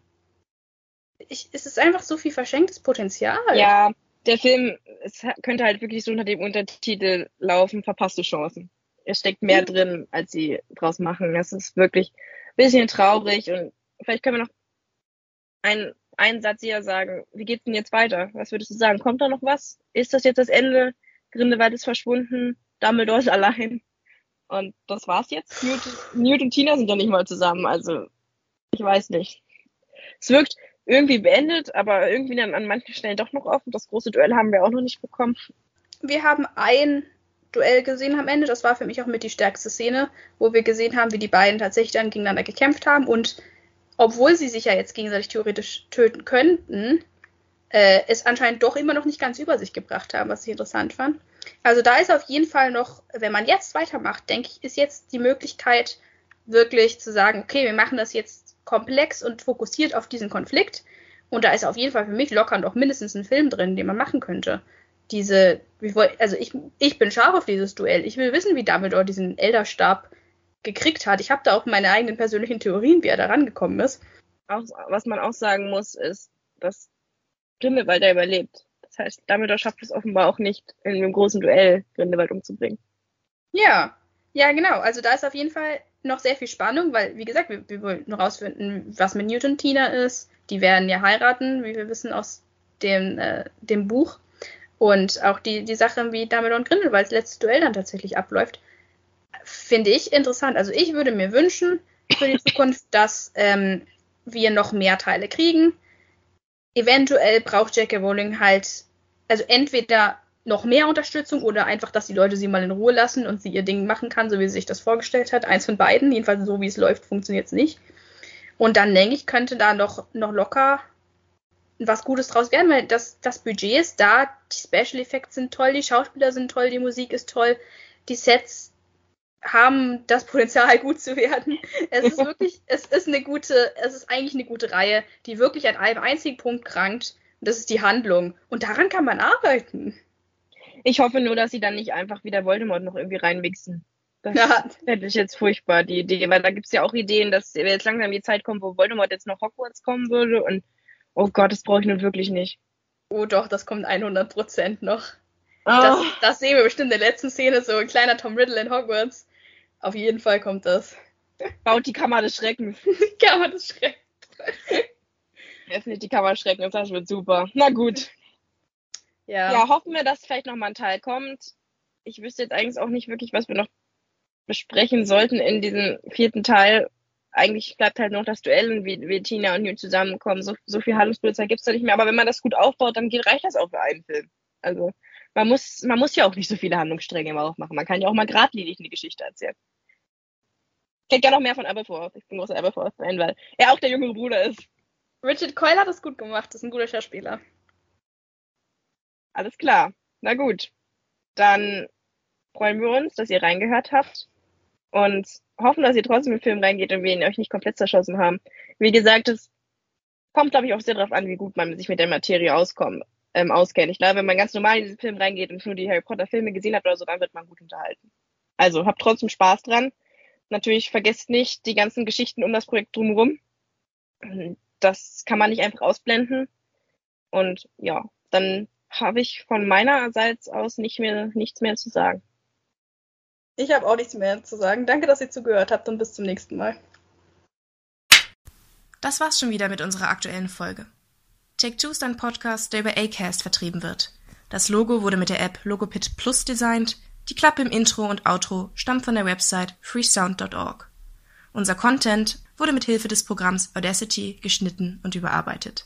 Ich, es ist einfach so viel verschenktes Potenzial. Ja, der Film, es könnte halt wirklich so unter dem Untertitel laufen, verpasste Chancen. Es steckt mehr drin, als sie draus machen. Das ist wirklich ein bisschen traurig und vielleicht können wir noch einen, einen Satz hier sagen. Wie geht's denn jetzt weiter? Was würdest du sagen? Kommt da noch was? Ist das jetzt das Ende? Grindelwald ist verschwunden, Dumbledore ist allein. Und das war's jetzt. Newt, Newt und Tina sind ja nicht mal zusammen, also ich weiß nicht. Es wirkt irgendwie beendet, aber irgendwie dann an manchen Stellen doch noch offen. Das große Duell haben wir auch noch nicht bekommen. Wir haben ein Duell gesehen am Ende. Das war für mich auch mit die stärkste Szene, wo wir gesehen haben, wie die beiden tatsächlich dann gegeneinander gekämpft haben. Und obwohl sie sich ja jetzt gegenseitig theoretisch töten könnten, äh, es anscheinend doch immer noch nicht ganz über sich gebracht haben, was ich interessant fand. Also da ist auf jeden Fall noch, wenn man jetzt weitermacht, denke ich, ist jetzt die Möglichkeit, wirklich zu sagen, okay, wir machen das jetzt komplex und fokussiert auf diesen Konflikt. Und da ist auf jeden Fall für mich locker noch mindestens ein Film drin, den man machen könnte. Diese, also ich, ich bin scharf auf dieses Duell. Ich will wissen, wie Dumbledore diesen Elderstab gekriegt hat. Ich habe da auch meine eigenen persönlichen Theorien, wie er da rangekommen ist. Auch, was man auch sagen muss, ist, dass Grindelwald da überlebt. Das heißt, Dumbledore schafft es offenbar auch nicht, in einem großen Duell Grindelwald umzubringen. Ja, ja, genau. Also da ist auf jeden Fall noch sehr viel Spannung, weil, wie gesagt, wir, wir wollen rausfinden, was mit Newton Tina ist. Die werden ja heiraten, wie wir wissen aus dem, äh, dem Buch. Und auch die, die Sache, wie Dumbledore und Grindelwalds letztes Duell dann tatsächlich abläuft, finde ich interessant. Also ich würde mir wünschen für die Zukunft, dass ähm, wir noch mehr Teile kriegen. Eventuell braucht J.K. Rowling halt, also entweder noch mehr Unterstützung oder einfach, dass die Leute sie mal in Ruhe lassen und sie ihr Ding machen kann, so wie sie sich das vorgestellt hat. Eins von beiden, jedenfalls so wie es läuft, funktioniert es nicht. Und dann denke ich, könnte da noch, noch locker was Gutes draus werden, weil das, das Budget ist da, die Special Effects sind toll, die Schauspieler sind toll, die Musik ist toll, die Sets haben das Potenzial, gut zu werden. Es ist wirklich, es ist eine gute, es ist eigentlich eine gute Reihe, die wirklich an einem einzigen Punkt krankt. Und das ist die Handlung. Und daran kann man arbeiten. Ich hoffe nur, dass sie dann nicht einfach wieder Voldemort noch irgendwie reinmixen. Das Ja. fände ich jetzt furchtbar, die Idee, weil da gibt's ja auch Ideen, dass jetzt langsam die Zeit kommt, wo Voldemort jetzt noch Hogwarts kommen würde und oh Gott, das brauche ich nun wirklich nicht. Oh doch, das kommt 100% noch. Oh, Das, das sehen wir bestimmt in der letzten Szene, so ein kleiner Tom Riddle in Hogwarts. Auf jeden Fall kommt das. baut die Kammer des Schreckens. Kann man das schrecken. Öffnet die Kammer des Schreckens, das wird super. Na gut. Ja. Ja, hoffen wir, dass vielleicht noch mal ein Teil kommt. Ich wüsste jetzt eigentlich auch nicht wirklich, was wir noch besprechen sollten in diesem vierten Teil. Eigentlich bleibt halt noch das Duell wie, wie Tina und Newt zusammenkommen. So, so viel Handlungspolizei gibt's da nicht mehr. Aber wenn man das gut aufbaut, dann geht, reicht das auch für einen Film. Also man muss, man muss ja auch nicht so viele Handlungsstränge immer aufmachen. Man kann ja auch mal geradlinig eine Geschichte erzählen. Ich hätte gerne noch mehr von Aberforth. Ich bin großer Aberforth-Fan, weil er auch der jüngere Bruder ist. Richard Coyle hat es gut gemacht, ist ein guter Schauspieler. Alles klar. Na gut. Dann freuen wir uns, dass ihr reingehört habt und hoffen, dass ihr trotzdem im Film reingeht und wir ihn euch nicht komplett zerschossen haben. Wie gesagt, es kommt, glaube ich, auch sehr darauf an, wie gut man sich mit der Materie auskommt, ähm, auskennt. Ich glaube, wenn man ganz normal in diesen Film reingeht und nur die Harry Potter Filme gesehen hat oder so, dann wird man gut unterhalten. Also habt trotzdem Spaß dran. Natürlich vergesst nicht die ganzen Geschichten um das Projekt drumherum. Das kann man nicht einfach ausblenden. Und ja, dann habe ich von meinerseits aus nicht mehr, nichts mehr zu sagen. Ich habe auch nichts mehr zu sagen. Danke, dass ihr zugehört habt und bis zum nächsten Mal. Das war's schon wieder mit unserer aktuellen Folge. Take Two ist ein Podcast, der über Acast vertrieben wird. Das Logo wurde mit der App Logopit Plus designt. Die Klappe im Intro und Outro stammt von der Website freesound.org. Unser Content wurde mit Hilfe des Programms Audacity geschnitten und überarbeitet.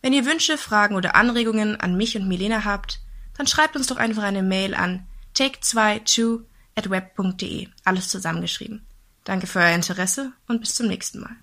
Wenn ihr Wünsche, Fragen oder Anregungen an mich und Milena habt, dann schreibt uns doch einfach eine Mail an take22 at web.de, alles zusammengeschrieben. Danke für euer Interesse und bis zum nächsten Mal.